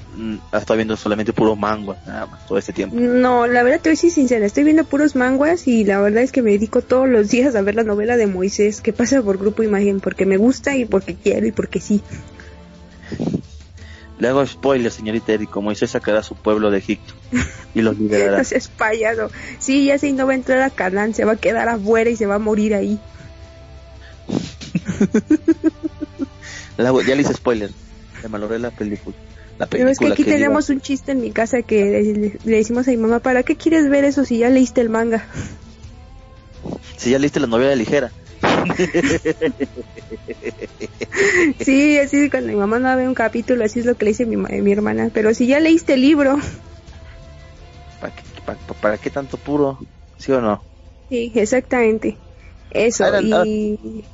has estado viendo solamente puro manga nada más todo este tiempo? No, la verdad te voy a ser sincera, estoy viendo puros manguas y la verdad es que me dedico todos los días a ver la novela de Moisés que pasa por Grupo Imagen porque me gusta y porque quiero y porque sí. Le hago spoiler, señorita Eriko, Moisés sacará a su pueblo de Egipto y los liberará. No seas payaso. Sí, ya y no va a entrar a Canaán, se va a quedar afuera y se va a morir ahí. Ya le hice spoiler, le malogré la película. La Pero es que película aquí que tenemos un chiste en mi casa que le, le decimos a mi mamá, ¿para qué quieres ver eso si ya leíste el manga? Si ya leíste la novela ligera. Sí, así cuando mi mamá no ve un capítulo, así es lo que le dice mi, mi hermana. Pero si ya leíste el libro, ¿Para qué, para, para qué tanto puro? ¿Sí o no? Sí, exactamente. Eso, Ahora, y...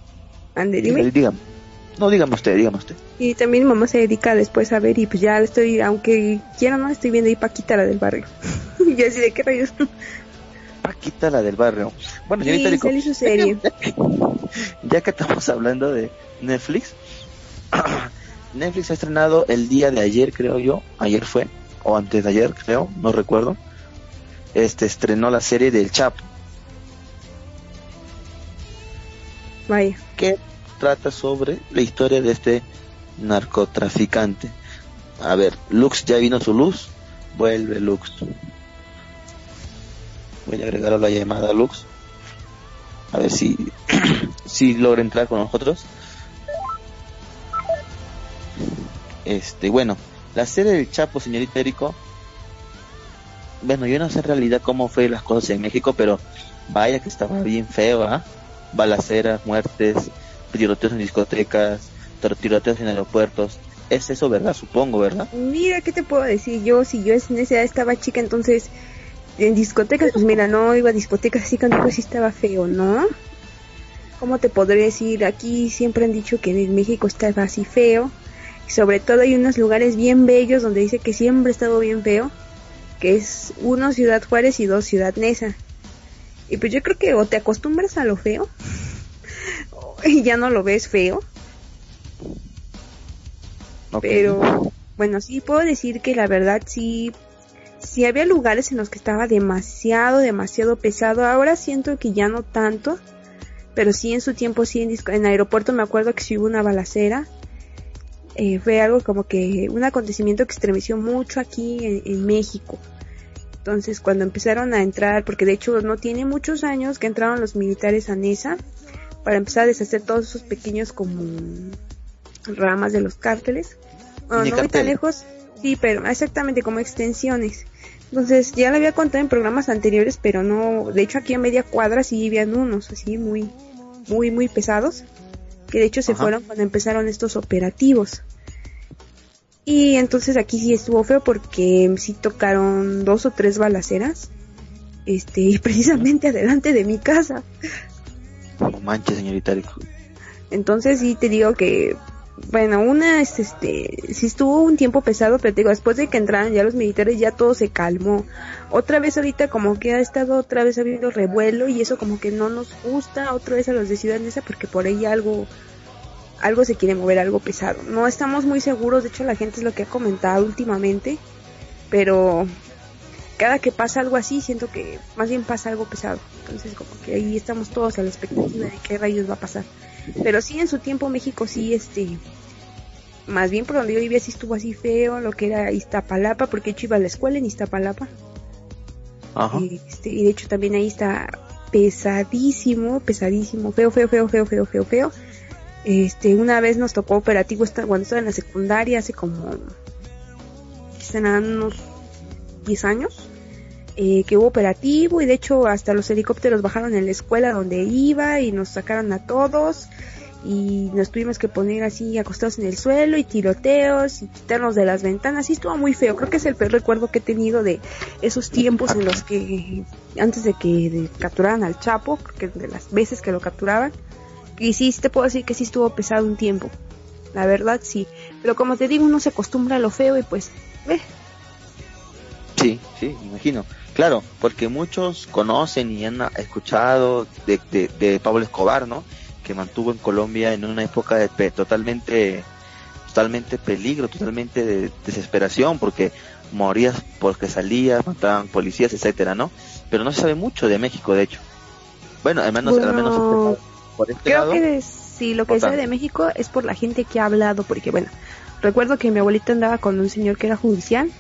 Ande, dime. Dígame. No, dígame usted, dígame usted. Y también mi mamá se dedica después a ver y pues ya estoy, aunque quiera no, estoy viendo ahí Paquita la del barrio. y así de qué rayos. Paquita la del barrio. Bueno, Sí, su serie. ya que estamos hablando de Netflix, Netflix ha estrenado el día de ayer, creo yo, ayer fue, o antes de ayer, creo, no recuerdo. Este estrenó la serie del Chapo, Vaya. que trata sobre la historia de este narcotraficante. A ver, Lux ya vino su luz, vuelve Lux. Voy a agregar a la llamada Lux. A ver si, si logra entrar con nosotros. Este, bueno, la serie del Chapo, señorita Erico. Bueno, yo no sé en realidad cómo fue las cosas en México, pero vaya que estaba bien feo, ¿ah? Balaceras, muertes, tiroteos en discotecas, tiroteos en aeropuertos. Es eso, ¿verdad? Supongo, ¿verdad? Mira, ¿qué te puedo decir? Yo, si yo en esa edad estaba chica, entonces en discotecas, pues mira, no iba a discotecas así cuando pues sí estaba feo, ¿no? ¿Cómo te podré decir? Aquí siempre han dicho que en México estaba así feo. Y sobre todo hay unos lugares bien bellos donde dice que siempre ha estado bien feo. Que es uno Ciudad Juárez y dos Ciudad Neza. Y pues yo creo que o te acostumbras a lo feo y ya no lo ves feo. Pero bueno, sí puedo decir que la verdad sí, sí había lugares en los que estaba demasiado, demasiado pesado. Ahora siento que ya no tanto, pero sí en su tiempo sí en, en aeropuerto me acuerdo que sí hubo una balacera. Eh, fue algo como que un acontecimiento que estremeció mucho aquí en, en México. Entonces cuando empezaron a entrar, porque de hecho no tiene muchos años que entraron los militares a Nesa para empezar a deshacer todos esos pequeños como ramas de los cárteles. Bueno, no muy tan lejos, sí, pero exactamente como extensiones. Entonces ya lo había contado en programas anteriores, pero no, de hecho aquí a media cuadra sí habían unos así muy, muy, muy pesados, que de hecho se Ajá. fueron cuando empezaron estos operativos. Y entonces aquí sí estuvo feo porque sí tocaron dos o tres balaceras, este, y precisamente adelante de mi casa. No manches, señorita. Entonces sí te digo que, bueno, una es este, sí estuvo un tiempo pesado, pero te digo, después de que entraron ya los militares ya todo se calmó. Otra vez ahorita como que ha estado otra vez habiendo revuelo y eso como que no nos gusta otra vez a los de Ciudad Neza porque por ahí algo, algo se quiere mover, algo pesado. No estamos muy seguros, de hecho la gente es lo que ha comentado últimamente, pero cada que pasa algo así siento que más bien pasa algo pesado. Entonces como que ahí estamos todos a la expectativa de qué rayos va a pasar. Pero sí, en su tiempo México sí, este, más bien por donde yo vivía sí estuvo así feo, lo que era Iztapalapa, porque de hecho iba a la escuela en Iztapalapa. Ajá. Este, y de hecho también ahí está pesadísimo, pesadísimo, feo, feo, feo, feo, feo, feo, feo. Este, una vez nos tocó operativo cuando estaba en la secundaria, hace como, serán unos 10 años, eh, que hubo operativo y de hecho hasta los helicópteros bajaron en la escuela donde iba y nos sacaron a todos y nos tuvimos que poner así acostados en el suelo y tiroteos y quitarnos de las ventanas. Y estuvo muy feo. Creo que es el peor recuerdo que he tenido de esos tiempos en los que antes de que capturaran al Chapo de las veces que lo capturaban. Y sí te puedo decir que sí estuvo pesado un tiempo. La verdad sí. Pero como te digo uno se acostumbra a lo feo y pues eh, Sí, sí, imagino. Claro, porque muchos conocen y han escuchado de, de, de Pablo Escobar, ¿no? Que mantuvo en Colombia en una época de pe- totalmente, totalmente peligro, totalmente de desesperación, porque morías porque salías, mataban policías, etcétera, ¿no? Pero no se sabe mucho de México, de hecho. Bueno, al menos, al menos Bueno, este- por este Creo lado, que sí, lo que tanto. de México es por la gente que ha hablado, porque bueno, recuerdo que mi abuelita andaba con un señor que era judicial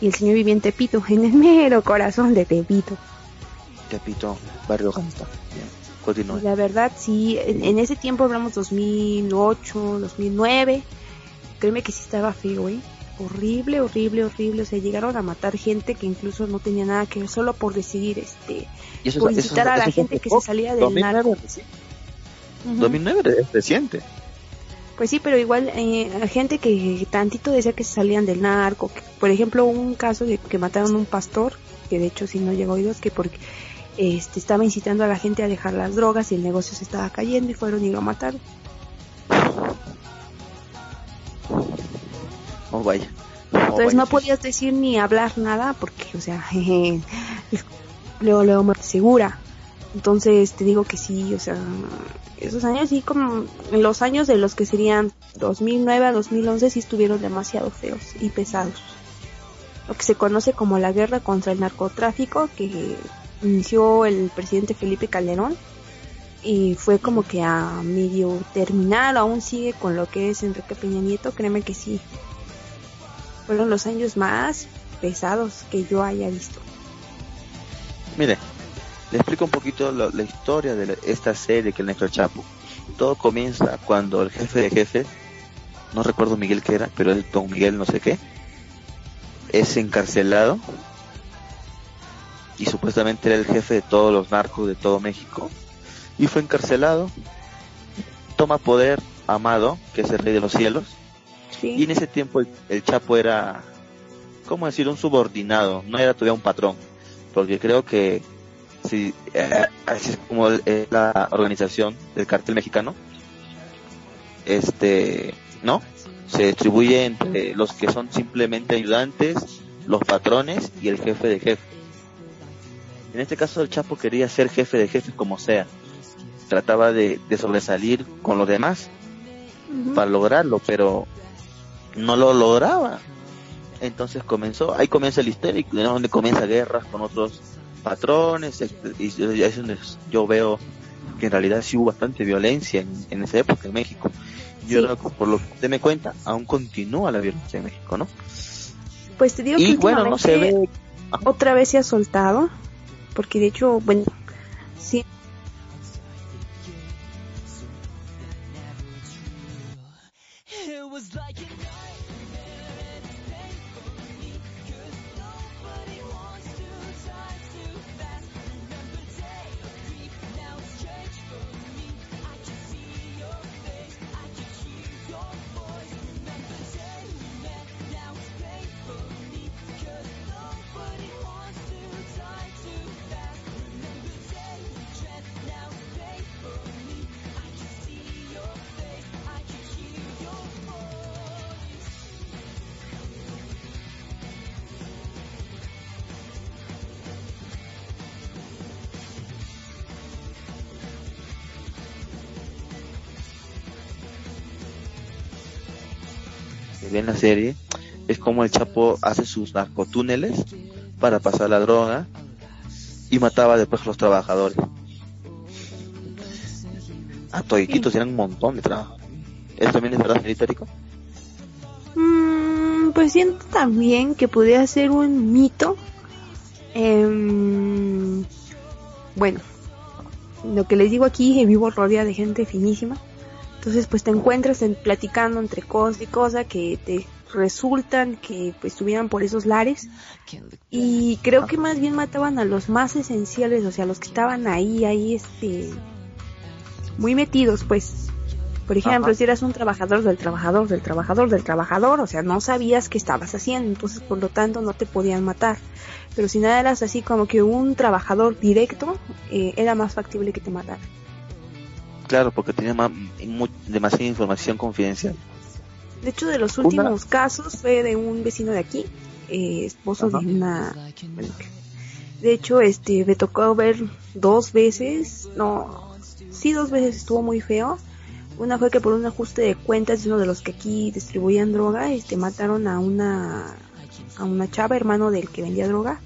y el señor vivía en Tepito, en el mero corazón de Tepito. Tepito, Barrio continúe. Y la verdad, sí, en, en ese tiempo hablamos 2008, 2009, créeme que sí estaba feo, ¿eh? Horrible, horrible, horrible. O sea, llegaron a matar gente que incluso no tenía nada que ver, solo por decidir, este, eso, por eso- incitar a la eso gente que poco. se salía del 2009, narco. sí. Ujú. 2009 es reciente. Pues sí, pero igual eh, gente que tantito decía que se salían del narco. que, por ejemplo, un caso de que mataron a un pastor que de hecho sí no llegó a oídos, que porque este, estaba incitando a la gente a dejar las drogas y el negocio se estaba cayendo y fueron y lo mataron. Oh, vaya. Entonces no podías decir ni hablar nada porque, o sea, jeje, luego, luego me segura. Entonces te digo que sí, o sea, esos años sí como los años de los que serían 2009 a 2011 sí estuvieron demasiado feos y pesados. Lo que se conoce como la guerra contra el narcotráfico que inició el presidente Felipe Calderón y fue como que a medio terminar, aún sigue con lo que es Enrique Peña Nieto, créeme que sí. Fueron los años más pesados que yo haya visto. Mire, le explico un poquito la, historia de esta serie que es Negro Chapo. Todo comienza cuando el jefe de jefe, no recuerdo Miguel qué era, pero es Don Miguel no sé qué, es encarcelado y supuestamente era el jefe de todos los narcos de todo México y fue encarcelado, toma poder Amado, que es el rey de los cielos, y en ese tiempo el, Chapo era, ¿cómo decir?, un subordinado, no era todavía un patrón, porque creo que si eh, así es como la organización del cartel mexicano, este, ¿no? Se distribuye entre los que son simplemente ayudantes, los patrones y el jefe de jefe. En este caso el Chapo quería ser jefe de jefe como sea. Trataba de, sobresalir con los demás para lograrlo, pero no lo lograba. Entonces comenzó, ahí comienza el histérico, donde comienza guerras con otros patrones, y es donde yo veo que en realidad sí hubo bastante violencia en, esa época en México. Yo creo que por lo que usted me cuenta, aún continúa la violencia en México, ¿no? Pues te digo que bueno, no se ve... otra vez se ha soltado, porque de hecho, bueno, sí. Serie es como el Chapo hace sus narcotúneles para pasar la droga y mataba después a los trabajadores. A todititos eran un montón de trabajo. ¿Eso también es verdad, histórico? Mm, pues siento también que podría ser un mito. Em, bueno, lo que les digo aquí, vivo rodeada de gente finísima. Entonces pues te encuentras en, platicando entre cosas y cosas que te resultan que pues estuvieran por esos lares y creo que más bien mataban a los más esenciales, o sea, los que estaban ahí, ahí este muy metidos pues. Por ejemplo, si eras un trabajador del trabajador del trabajador del trabajador, o sea, no sabías qué estabas haciendo, entonces por lo tanto no te podían matar. Pero si nada eras así como que un trabajador directo, eh, era más factible que te mataran. Claro, porque tenía demasiada información confidencial. De hecho, de los últimos casos fue de un vecino de aquí, eh, esposo de una... de hecho, este, me tocó ver dos veces, no, sí dos veces estuvo muy feo. Una fue que por un ajuste de cuentas de uno de los que aquí distribuían droga, este, mataron a una, a una chava, hermano del que vendía droga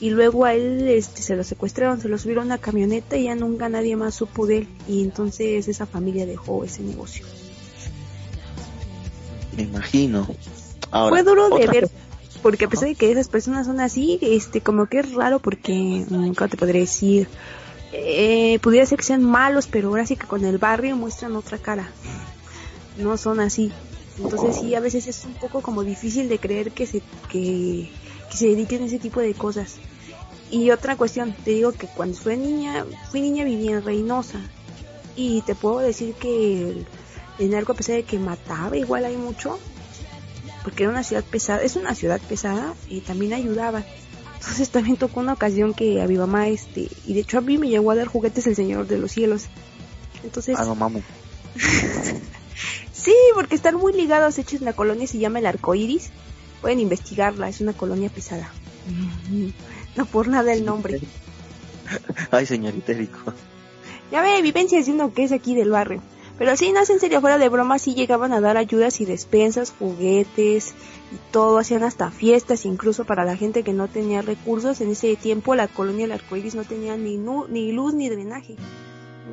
y luego a él este, se lo secuestraron, se lo subieron a una camioneta y ya nunca nadie más supo de él y entonces esa familia dejó ese negocio. Me imagino. Fue duro de ver porque a pesar de que esas personas son así, este como que es raro porque nunca te podré decir eh, pudiera ser que sean malos, pero ahora sí que con el barrio muestran otra cara. No son así. Entonces sí, a veces es un poco como difícil de creer que se que que se dediquen a ese tipo de cosas. Y otra cuestión, te digo que cuando fui niña, fui niña vivía en Reynosa. Y te puedo decir que el, narco, a pesar de que mataba, igual hay mucho, porque era una ciudad pesada, es una ciudad pesada y también ayudaba. Entonces también tocó una ocasión que a mi mamá, este, y de hecho a mí me llegó a dar juguetes el Señor de los Cielos. Entonces... Ah, no mames. sí, porque están muy ligados, hechos en la colonia, se llama el Arco Iris. Pueden investigarla, es una colonia pisada. No por nada el nombre. Ay, señorita Erico. Ya ve, vivencias de uno que es aquí del barrio. Pero sí, no es en serio, fuera de broma, sí llegaban a dar ayudas y despensas, juguetes y todo, hacían hasta fiestas, incluso para la gente que no tenía recursos. En ese tiempo la colonia del arcoíris no tenía ni, ni luz ni drenaje.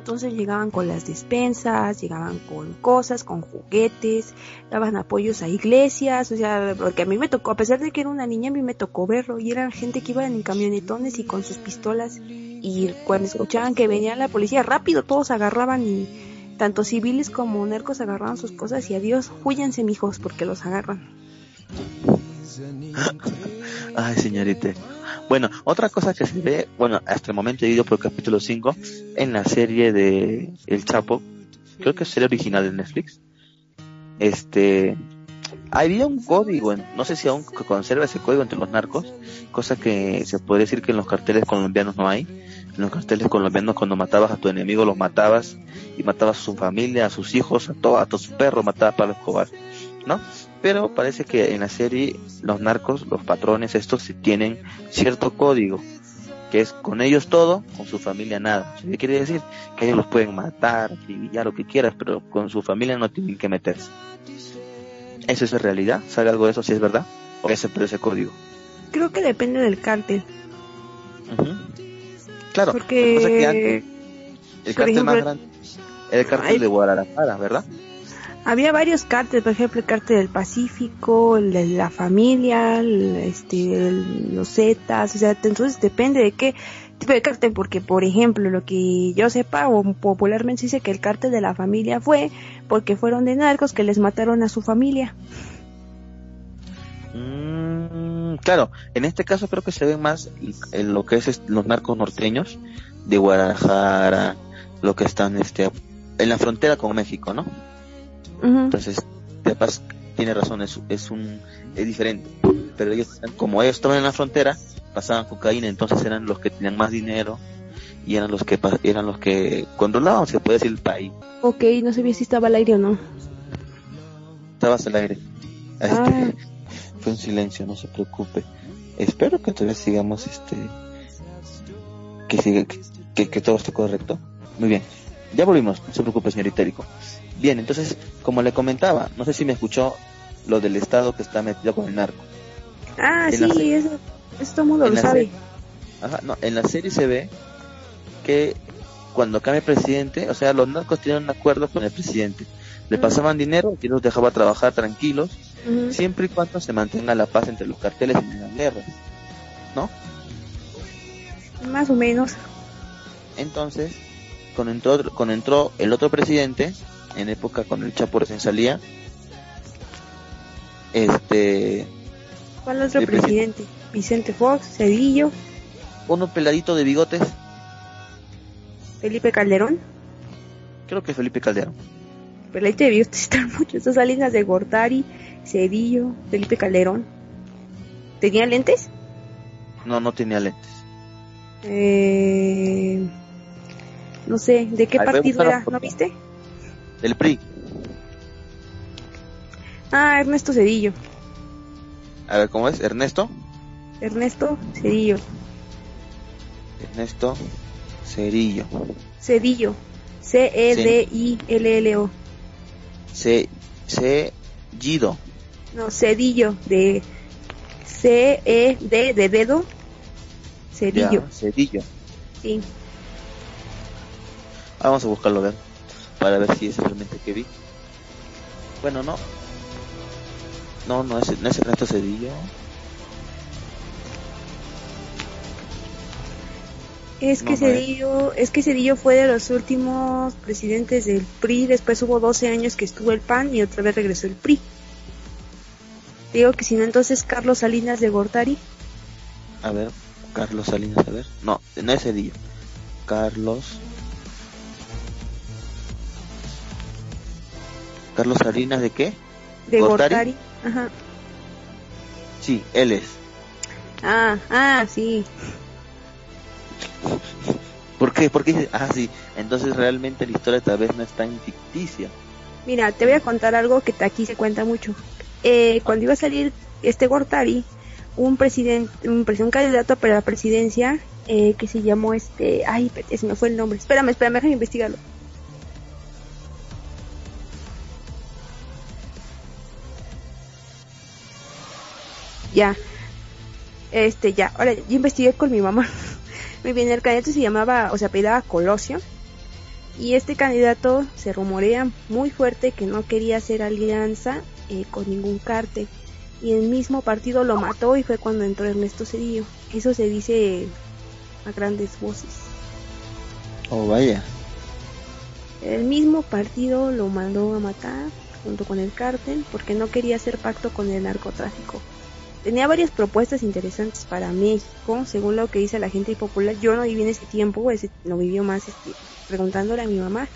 Entonces llegaban con las despensas, llegaban con cosas, con juguetes, daban apoyos a iglesias, o sea, porque a mí me tocó, a pesar de que era una niña, a mí me tocó verlo, y eran gente que iban en camionetones y con sus pistolas, y cuando escuchaban que venía la policía, rápido todos agarraban y tanto civiles como nercos agarraban sus cosas y adiós, huyanse mijos porque los agarran. Ay, señorita. Bueno, otra cosa que se ve, bueno, hasta el momento he ido por el capítulo 5 en la serie de El Chapo, creo que es serie original de Netflix. Este, había un código, no sé si aún conserva ese código entre los narcos, cosa que se puede decir que en los carteles colombianos no hay. En los carteles colombianos cuando matabas a tu enemigo los matabas y matabas a su familia, a sus hijos, a todo, a sus perros, matabas para Escobar, ¿no? Pero parece que en la serie los narcos, los patrones estos tienen cierto código, que es con ellos todo, con su familia nada. ¿Qué quiere decir? Que ellos los pueden matar, acribillar, lo que quieras, pero con su familia no tienen que meterse. ¿Eso es realidad? ¿Sabe algo de eso si es verdad? ¿O es ese código? Creo que depende del cártel. Claro, porque el cártel más grande el cártel de Guadalajara, ¿verdad? Había varios cárteles, por ejemplo el cártel del Pacífico, el de la familia, este, los Zetas, o sea, entonces depende de qué tipo de cártel, porque por ejemplo lo que yo sepa o popularmente se dice que el cártel de la familia fue porque fueron de narcos que les mataron a su familia. Mm, claro, en este caso creo que se ve más en lo que es los narcos norteños de Guadalajara, lo que están este en la frontera con México, ¿no? Entonces, de paz tiene razón, es, es un es diferente. Pero ellos, como ellos estaban en la frontera, pasaban cocaína, entonces eran los que tenían más dinero y eran los que eran los que controlaban, se puede decir, el país. Ok, no sabía si estaba al aire o no. Estabas al aire. Este, ah. Fue un silencio, no se preocupe. Espero que todavía sigamos este que siga que, que, todo esté correcto. Muy bien. Ya volvimos, no se preocupe, señor Itérico. Bien, entonces, como le comentaba, no sé si me escuchó lo del Estado que está metido con el narco. Ah, sí, eso, eso todo mundo lo sabe. Ajá, no, en la serie se ve que cuando cambia el presidente, o sea, los narcos tienen un acuerdo con el presidente. Le pasaban dinero y los dejaba trabajar tranquilos, siempre y cuando se mantenga la paz entre los carteles y las guerras. ¿No? Más o menos. Entonces, cuando entró, cuando entró el otro presidente, en época cuando el Chapo recién salía. Este. ¿Cuál otro presidente? Vicente Fox, Cedillo. Uno peladito de bigotes. Felipe Calderón. Creo que Felipe Calderón. Peladito de bigotes están muchos. Estas Salinas de Gortari, Cedillo, Felipe Calderón. ¿Tenía lentes? No, no tenía lentes. Eh, no sé, ¿de qué partido era? ¿No viste? Del PRI. Ah, Ernesto Cedillo. A ver, ¿cómo es? ¿Ernesto? Ernesto Cedillo. Ernesto Cedillo. Cedillo. C-E-D-I-L-L-O. C. Cedillo. No, Cedillo. De C-E-D de dedo. Cedillo. Cedillo. Sí. Vamos a buscarlo, a ver para ver si es realmente que vi. Bueno, no. No, no es, no es Ernesto Cedillo. Es que Cedillo, es. que Cedillo fue de los últimos presidentes del PRI, después hubo 12 años que estuvo el PAN y otra vez regresó el PRI. Digo que si no, entonces Carlos Salinas de Gortari. A ver, Carlos Salinas, a ver. No, no es Cedillo. Carlos Carlos Salinas de qué? De Gortari. Ajá. Sí, él es. Ah, ah, sí. ¿Por qué? Porque ah, sí. Entonces realmente la historia tal vez no es tan ficticia. Mira, te voy a contar algo que aquí se cuenta mucho. Eh, cuando iba a salir este Gortari, un presidente, un, un candidato para la presidencia eh, que se llamó este, ay, se me fue el nombre. Espérame, espérame, déjame investigarlo. Ya, este, ya, ahora yo investigué con mi mamá. Me viene el candidato se llamaba, o sea, apellidaba Colosio. Y este candidato se rumorea muy fuerte que no quería hacer alianza eh, con ningún cártel. Y el mismo partido lo mató y fue cuando entró Ernesto Cedillo. Eso se dice a grandes voces. Oh, vaya. El mismo partido lo mandó a matar junto con el cártel porque no quería hacer pacto con el narcotráfico tenía varias propuestas interesantes para México, según lo que dice la gente popular. Yo no viví en ese tiempo, ese, no vivió más este, preguntándole a mi mamá.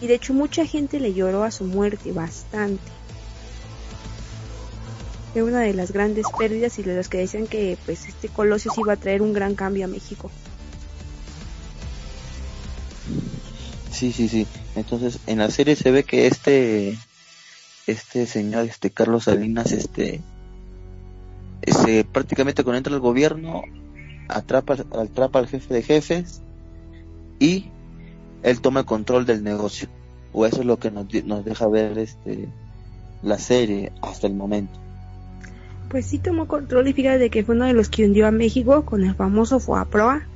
Y de hecho mucha gente le lloró a su muerte, bastante. Fue una de las grandes pérdidas y de los que decían que pues este Colosio iba a traer un gran cambio a México. Sí, sí, sí. Entonces en la serie se ve que este este señor, este Carlos Salinas, este se, prácticamente cuando entra el gobierno atrapa, atrapa al jefe de jefes y él toma el control del negocio. O eso es lo que nos, nos deja ver este la serie hasta el momento. Pues sí tomó control y fíjate que fue uno de los que hundió a México con el famoso FOAPROA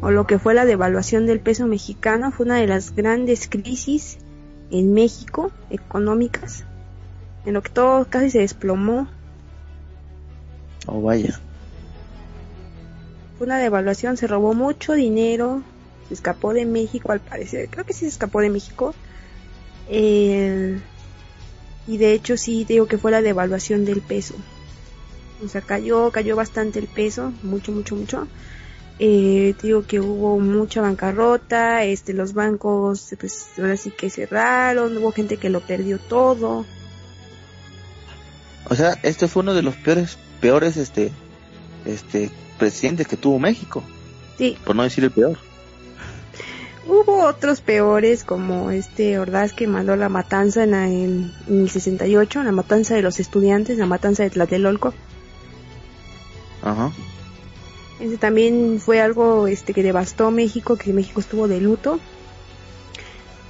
o lo que fue la devaluación del peso mexicano. Fue una de las grandes crisis en México económicas en lo que todo casi se desplomó Oh, vaya. Fue una devaluación, se robó mucho dinero, se escapó de México al parecer, creo que sí se escapó de México. y de hecho sí digo que fue la devaluación del peso. O sea, cayó, cayó bastante el peso, mucho, mucho, mucho. Eh, digo que hubo mucha bancarrota, este, los bancos, pues ahora sí que cerraron, hubo gente que lo perdió todo. O sea, este fue uno de los peores peores este este presidentes que tuvo México. Sí. Por no decir el peor. Hubo otros peores como este Ordaz que mandó la matanza en, en, el 68, la matanza de los estudiantes, la matanza de Tlatelolco. Ajá. Ese también fue algo este que devastó México, que México estuvo de luto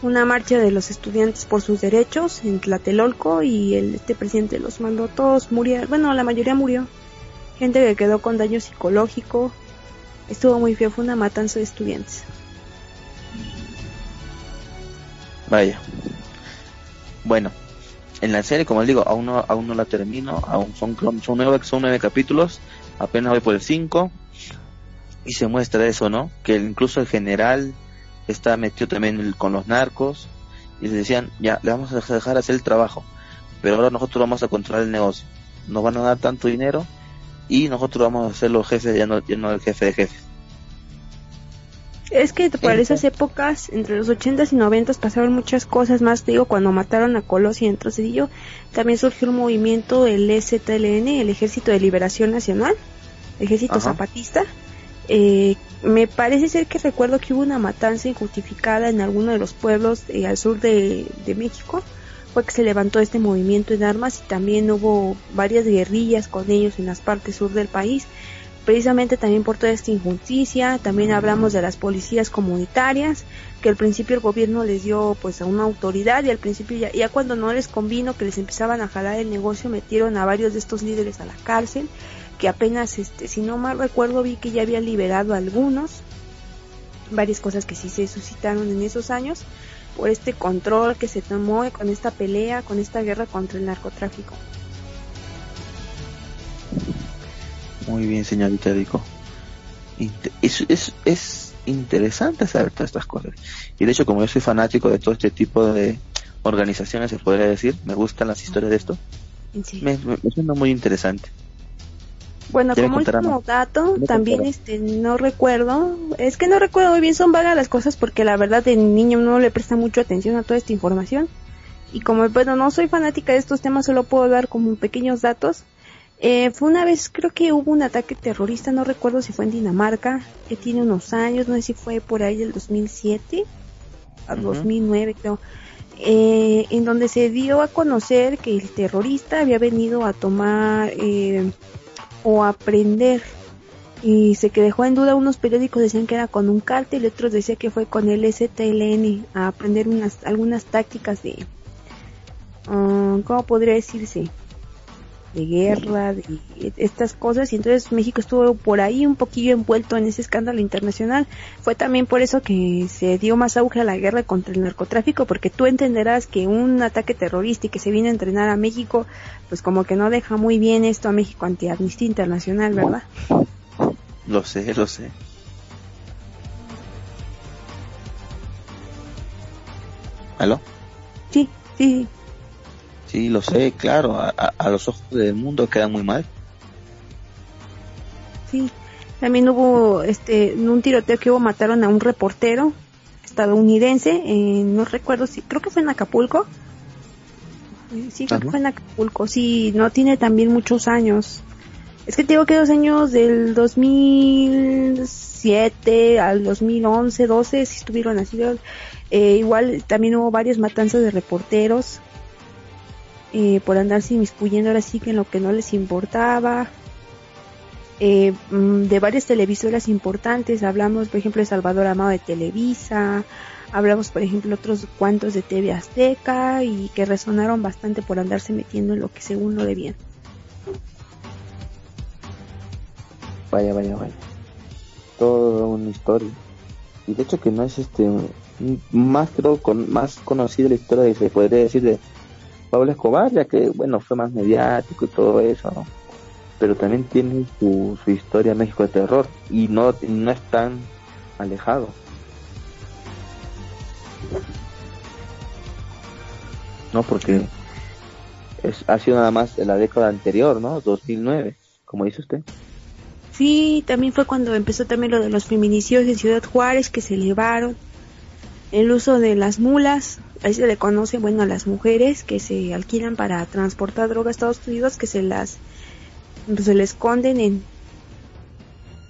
una marcha de los estudiantes por sus derechos en Tlatelolco y el este presidente los mandó todos murieron bueno la mayoría murió. Gente que quedó con daño psicológico. Estuvo muy feo fue una matanza de estudiantes. Vaya. Bueno en la serie como les digo aún no aún no la termino aún son son nueve son nueve capítulos apenas voy por el cinco y se muestra eso no que incluso el general está metido también con los narcos y les decían, ya, le vamos a dejar hacer el trabajo, pero ahora nosotros vamos a controlar el negocio. Nos van a dar tanto dinero y nosotros vamos a ser los jefes, ya no, ya no el jefe de jefes. Es que por esas épocas, entre los 80s y 90 pasaron muchas cosas más. digo, cuando mataron a Colosio y en Trocedillo, también surgió un movimiento, el STLN, el Ejército de Liberación Nacional, Ejército Zapatista, eh, me parece ser que recuerdo que hubo una matanza injustificada en alguno de los pueblos eh, al sur de, México. Fue que se levantó este movimiento en armas y también hubo varias guerrillas con ellos en las partes sur del país. Precisamente también por toda esta injusticia, también hablamos de las policías comunitarias, que al principio el gobierno les dio pues a una autoridad y al principio ya, ya cuando no les convino que les empezaban a jalar el negocio metieron a varios de estos líderes a la cárcel que apenas, este, si no mal recuerdo, vi que ya había liberado algunos, varias cosas que sí se suscitaron en esos años, por este control que se tomó con esta pelea, con esta guerra contra el narcotráfico. Muy bien, señorita Rico. Es, es, es interesante saber todas estas cosas. Y de hecho, como yo soy fanático de todo este tipo de organizaciones, se podría decir, me gustan las historias de esto, me, me, me suena muy interesante. Bueno, como último dato, también este no recuerdo, es que no recuerdo muy bien, son vagas las cosas porque la verdad de niño no le presta mucho atención a toda esta información. Y como bueno, no soy fanática de estos temas, solo puedo dar como pequeños datos. Eh, fue una vez, creo que hubo un ataque terrorista, no recuerdo si fue en Dinamarca, que tiene unos años, no sé si fue por ahí del 2007, al 2009 creo, eh, en donde se dio a conocer que el terrorista había venido a tomar eh, o aprender. Y se que dejó en duda unos periódicos decían que era con un cártel y otros decían que fue con el STLN a aprender unas algunas tácticas de ah, cómo podría decirse de guerra de estas cosas y entonces México estuvo por ahí un poquillo envuelto en ese escándalo internacional fue también por eso que se dio más auge a la guerra contra el narcotráfico porque tú entenderás que un ataque terrorista y que se viene a entrenar a México pues como que no deja muy bien esto a México ante Amnistía Internacional verdad lo sé, lo sé. ¿Aló? Sí, sí. Sí, lo sé, claro. A, los ojos del mundo queda muy mal. Sí. También hubo este un tiroteo que hubo mataron a un reportero estadounidense, no recuerdo si creo que fue en Acapulco. Sí, creo que fue en Acapulco. Sí, no tiene también muchos años. Es que tengo que dos años del 2007 al 2011, 12, si estuvieron así. Eh, igual también hubo varios matanzas de reporteros eh, por andarse inmiscuyendo ahora sí que en lo que no les importaba. Eh, mm, de varias televisoras importantes, hablamos por ejemplo de Salvador Amado de Televisa, hablamos por ejemplo otros cuantos de TV Azteca y que resonaron bastante por andarse metiendo en lo que según no debían. Vaya, vaya, vaya. Toda una historia. Y de hecho que no es este más creo con más conocida la historia de, se podría decir de Pablo Escobar, ya que bueno fue más mediático y todo eso. Pero también tiene su, su historia México de terror y no, no es tan alejado. No, porque es, ha sido nada más en la década anterior, ¿no? 2009, como dice usted. Sí, también fue cuando empezó también lo de los feminicidios en Ciudad Juárez que se elevaron. El uso de las mulas, ahí se le conoce, bueno, a las mujeres que se alquilan para transportar droga a Estados Unidos, que se las, pues, se les esconden en,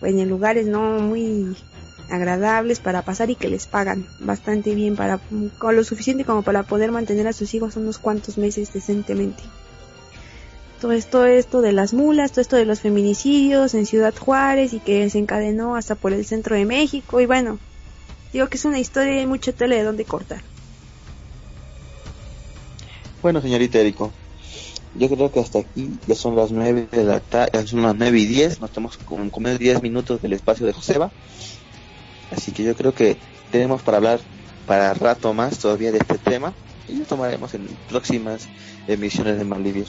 en lugares no muy agradables para pasar y que les pagan bastante bien para, con lo suficiente como para poder mantener a sus hijos unos cuantos meses decentemente. Todo esto, esto de las mulas, todo esto de los feminicidios en Ciudad Juárez y que se encadenó hasta por el centro de México y bueno, digo que es una historia y hay mucha tele de donde cortar. Bueno, señorita Erico, yo creo que hasta aquí ya son las nueve de la tarde, son las nueve y diez, nos estamos con, con 10 minutos del espacio de Joseba, así que yo creo que tenemos para hablar para rato más todavía de este tema y lo tomaremos en próximas emisiones de Malivir.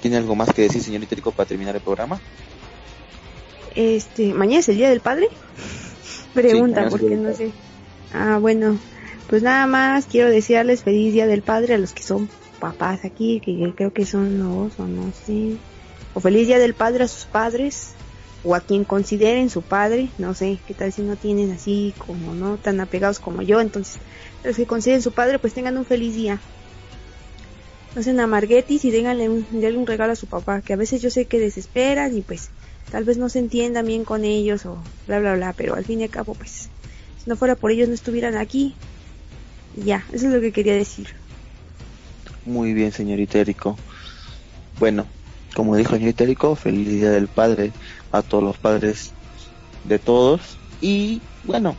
¿Tiene algo más que decir, señorita Rico, para terminar el programa? Este, ¿mañana es el Día del Padre? Pregunta, porque no sé. Ah, bueno, pues nada más quiero desearles feliz Día del Padre a los que son papás aquí, que creo que son dos o no sé. O feliz Día del Padre a sus padres, o a quien consideren su padre, no sé, qué tal si no tienen así como no tan apegados como yo, entonces los que consideren su padre pues tengan un feliz día no sean amarguetis y déganle un, un regalo a su papá, que a veces yo sé que desesperan y pues tal vez no se entiendan bien con ellos o bla bla bla, pero al fin y al cabo pues si no fuera por ellos no estuvieran aquí. Ya, eso es lo que quería decir. Muy bien, señorita Erico. Bueno, como dijo señorita Erico, feliz día del padre a todos los padres de todos y bueno,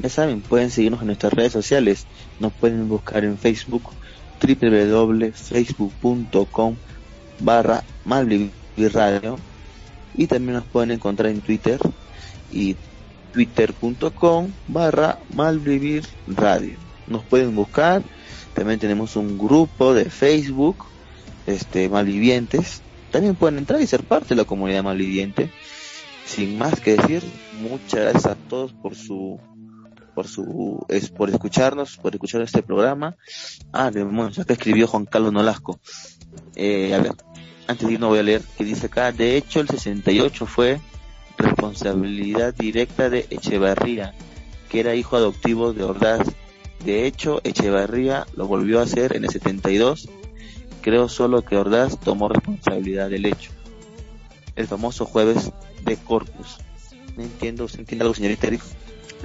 ya saben, pueden seguirnos en nuestras redes sociales, nos pueden buscar en Facebook www.facebook.com barra Radio y también nos pueden encontrar en Twitter y twitter.com barra Malvivir Radio. Nos pueden buscar, también tenemos un grupo de Facebook, este Malvivientes, también pueden entrar y ser parte de la comunidad malviviente. Sin más que decir, muchas gracias a todos por su por su es por escucharnos, por escuchar este programa. Ah, de bueno, acá escribió Juan Carlos Nolasco. Eh, a ver, antes de ir no voy a leer que dice acá, de hecho el 68 fue responsabilidad directa de Echevarría, que era hijo adoptivo de Ordaz. De hecho, Echevarría lo volvió a hacer en el 72 Creo solo que Ordaz tomó responsabilidad del hecho. El famoso jueves de Corpus. No entiendo, ¿se entiende algo, señorita?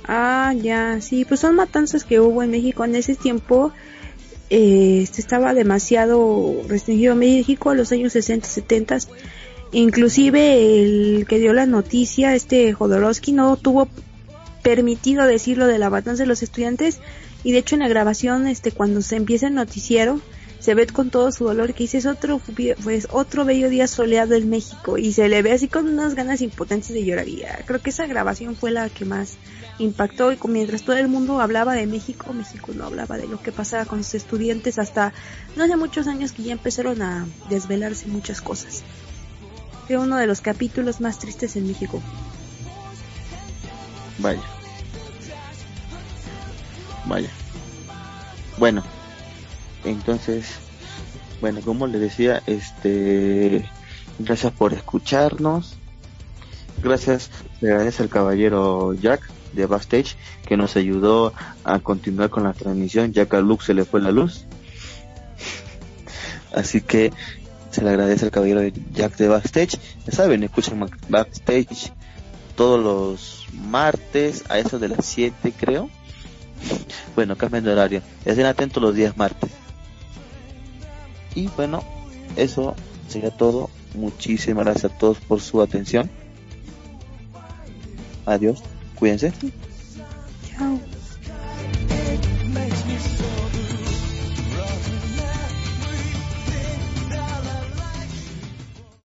Ah, ya, sí, pues son matanzas que hubo en México en ese tiempo. Eh, estaba demasiado restringido a México a los años 60, 70. Inclusive el que dio la noticia, este Jodorowsky, no tuvo permitido decirlo de la matanza de los estudiantes y de hecho en la grabación, este, cuando se empieza el noticiero, se ve con todo su dolor que dice es otro pues otro bello día soleado en México y se le ve así con unas ganas impotentes de llorar y creo que esa grabación fue la que más impactó y mientras todo el mundo hablaba de México, México no hablaba de lo que pasaba con sus estudiantes hasta no hace muchos años que ya empezaron a desvelarse muchas cosas. Fue uno de los capítulos más tristes en México. Vaya. Vaya. Bueno, entonces, bueno, como les decía, este, gracias por escucharnos. Gracias, le agradece al caballero Jack de Backstage que nos ayudó a continuar con la transmisión ya que a Luke se le fue la luz. Así que se le agradece al caballero Jack de Backstage. Ya saben, escuchan Backstage todos los martes a eso de las 7 creo. Bueno, cambian de horario. Estén atentos los días martes. Y bueno, eso sería todo. Muchísimas gracias a todos por su atención. Adiós. Cuídense. Chao.